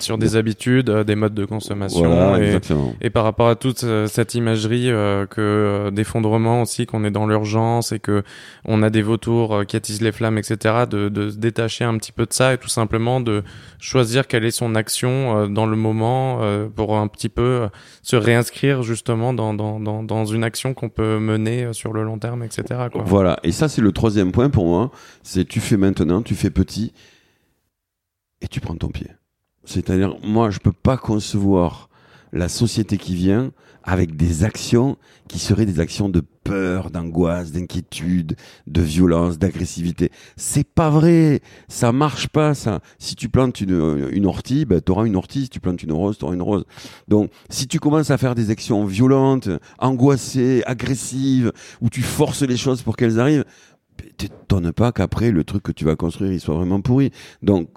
Sur des habitudes, euh, des modes de consommation, Voilà, et, exactement. et par rapport à toute euh, cette imagerie euh, que euh, d'effondrement aussi, qu'on est dans l'urgence et que on a des vautours euh, qui attisent les flammes, etc., de, de se détacher un petit peu de ça et tout simplement de choisir quelle est son action dans le moment pour un petit peu se réinscrire justement dans, dans, une action qu'on peut mener euh, sur le long terme, etc. Voilà, et ça c'est le troisième point pour moi, c'est tu fais maintenant, tu fais petit, et tu prends ton pied. C'est-à-dire, moi je peux pas concevoir la société qui vient avec des actions qui seraient des actions de peur, d'angoisse, d'inquiétude, de violence, d'agressivité. C'est pas vrai. Ça marche pas, ça. Si tu plantes une, une ortie, ben, t'auras une ortie. Si tu plantes une rose, t'auras une rose. Donc, si tu commences à faire des actions violentes, angoissées, agressives, où tu forces les choses pour qu'elles arrivent, t'étonnes pas qu'après, le truc que tu vas construire, il soit vraiment pourri. Donc,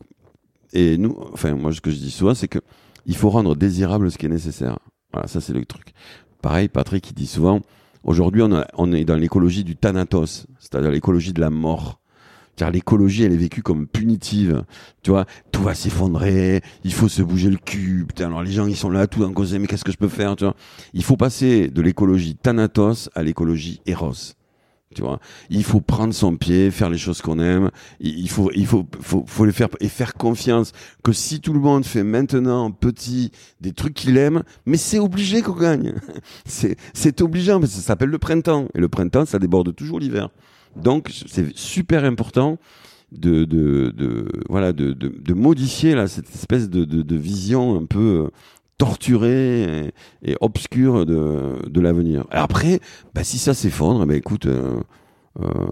et nous, enfin, moi, ce que je dis souvent, c'est que il faut rendre désirable ce qui est nécessaire. Voilà, ça c'est le truc. Pareil, Patrick, il dit souvent, aujourd'hui on, est dans l'écologie du thanatos, c'est-à-dire l'écologie de la mort. Car l'écologie, elle est vécue comme punitive. Tu vois, tout va s'effondrer, il faut se bouger le cul. Putain, alors les gens, ils sont là, tout angoissés, mais qu'est-ce que je peux faire, tu vois? Il faut passer de l'écologie thanatos à l'écologie eros. Tu vois, il faut prendre son pied, faire les choses qu'on aime. Il faut, il faut, faut, faut les faire et faire confiance que si tout le monde fait maintenant petit des trucs qu'il aime, mais c'est obligé qu'on gagne. C'est, c'est obligeant parce que ça s'appelle le printemps et le printemps, ça déborde toujours l'hiver. Donc c'est super important de, de, de voilà, de, de, de modifier là cette espèce de, de, de vision un peu torturée et, et obscure de, de l'avenir. Après, bah, si ça s'effondre, bah, écoute, euh, euh,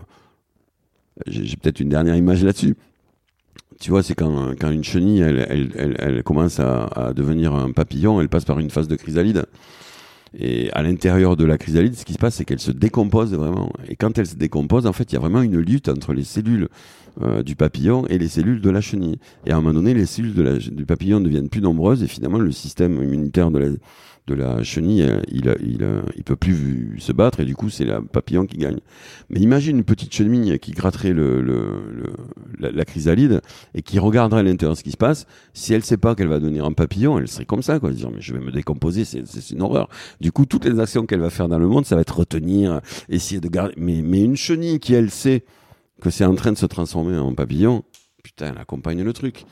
j'ai peut-être une dernière image là-dessus. Tu vois, c'est quand, quand une chenille, elle, elle, elle, commence à devenir un papillon, elle passe par une phase de chrysalide. Et à l'intérieur de la chrysalide, ce qui se passe, c'est qu'elle se décompose vraiment. Et quand elle se décompose, en fait, il y a vraiment une lutte entre les cellules euh, du papillon et les cellules de la chenille. Et à un moment donné, les cellules du papillon deviennent plus nombreuses et finalement, le système immunitaire de la, de la chenille, euh, il, il, il peut plus se battre et du coup c'est la papillon qui gagne. Mais imagine une petite chenille qui gratterait le, le- le- la, chrysalide et qui regarderait à l'intérieur ce qui se passe. Si elle sait pas qu'elle va devenir un papillon, elle serait comme ça, quoi. Dire mais je vais me décomposer, c'est c'est une horreur. Du coup, toutes les actions qu'elle va faire dans le monde, ça va être retenir, essayer de garder. Mais, mais une chenille qui elle sait que c'est en train de se transformer en papillon, putain, elle accompagne le truc.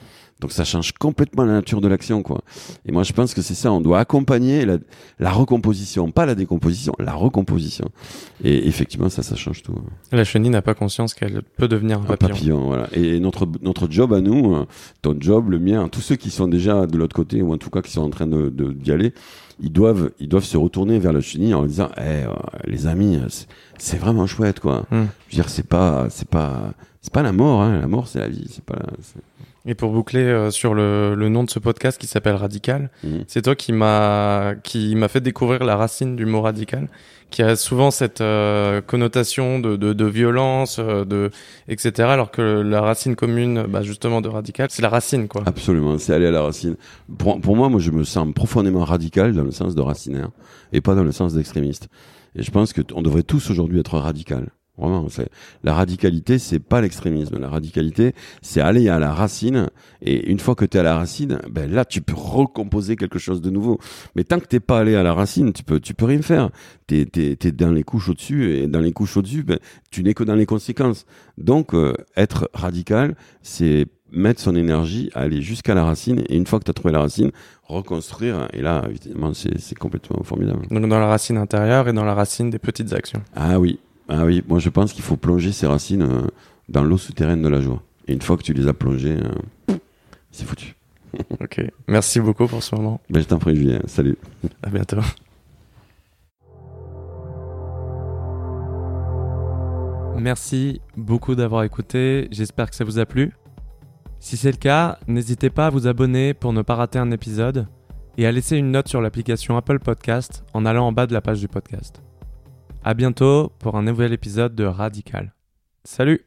Donc ça change complètement la nature de l'action, quoi. Et moi, je pense que c'est ça. On doit accompagner la, la recomposition, pas la décomposition, la recomposition. Et effectivement, ça, ça change tout. La chenille n'a pas conscience qu'elle peut devenir un Un papillon. papillon, voilà. Et notre notre job à nous, euh, ton job, le mien, tous ceux qui sont déjà de l'autre côté ou en tout cas qui sont en train de d'y aller, ils doivent ils doivent se retourner vers la chenille en disant, Eh, euh, les amis, euh, c'est- vraiment chouette, quoi. Hmm. Je veux dire, c'est pas c'est pas c'est pas la mort, hein. La mort, c'est la vie. C'est pas. la- Et pour boucler euh, sur le, le nom de ce podcast qui s'appelle Radical, Mhm. c'est toi qui m'a qui m'a fait découvrir la racine du mot radical, qui a souvent cette euh, connotation de, de, de violence, euh, de etc. Alors que la racine commune, bah, justement de radical, c'est la racine quoi. Absolument, c'est aller à la racine. Pour, pour moi, moi, je me sens profondément radical dans le sens de racinaire et pas dans le sens d'extrémiste. Et je pense que on devrait tous aujourd'hui être radical. Vraiment, c'est la radicalité, c'est pas l'extrémisme. La radicalité, c'est aller à la racine. Et une fois que tu es à la racine, ben là, tu peux recomposer quelque chose de nouveau. Mais tant que t'es pas allé à la racine, tu peux, tu peux rien faire. T'es, t'es, t'es dans les couches au-dessus et dans les couches au-dessus, ben, tu n'es que dans les conséquences. Donc, euh, être radical, c'est mettre son énergie à aller jusqu'à la racine. Et une fois que tu as trouvé la racine, reconstruire. Et là, évidemment, c'est, c'est complètement formidable. Donc dans la racine intérieure et dans la racine des petites actions. Ah oui, ah oui. Moi, je pense qu'il faut plonger ses racines euh, dans l'eau souterraine de la joie. Et une fois que tu les as plongées, euh, c'est foutu. Ok. Merci beaucoup pour ce moment. Ben, je t'en prie, Julien. Salut. À bientôt. Merci beaucoup d'avoir écouté. J'espère que ça vous a plu. Si c'est le cas, n'hésitez pas à vous abonner pour ne pas rater un épisode et à laisser une note sur l'application Apple Podcast en allant en bas de la page du podcast. À bientôt pour un nouvel épisode de Radical. Salut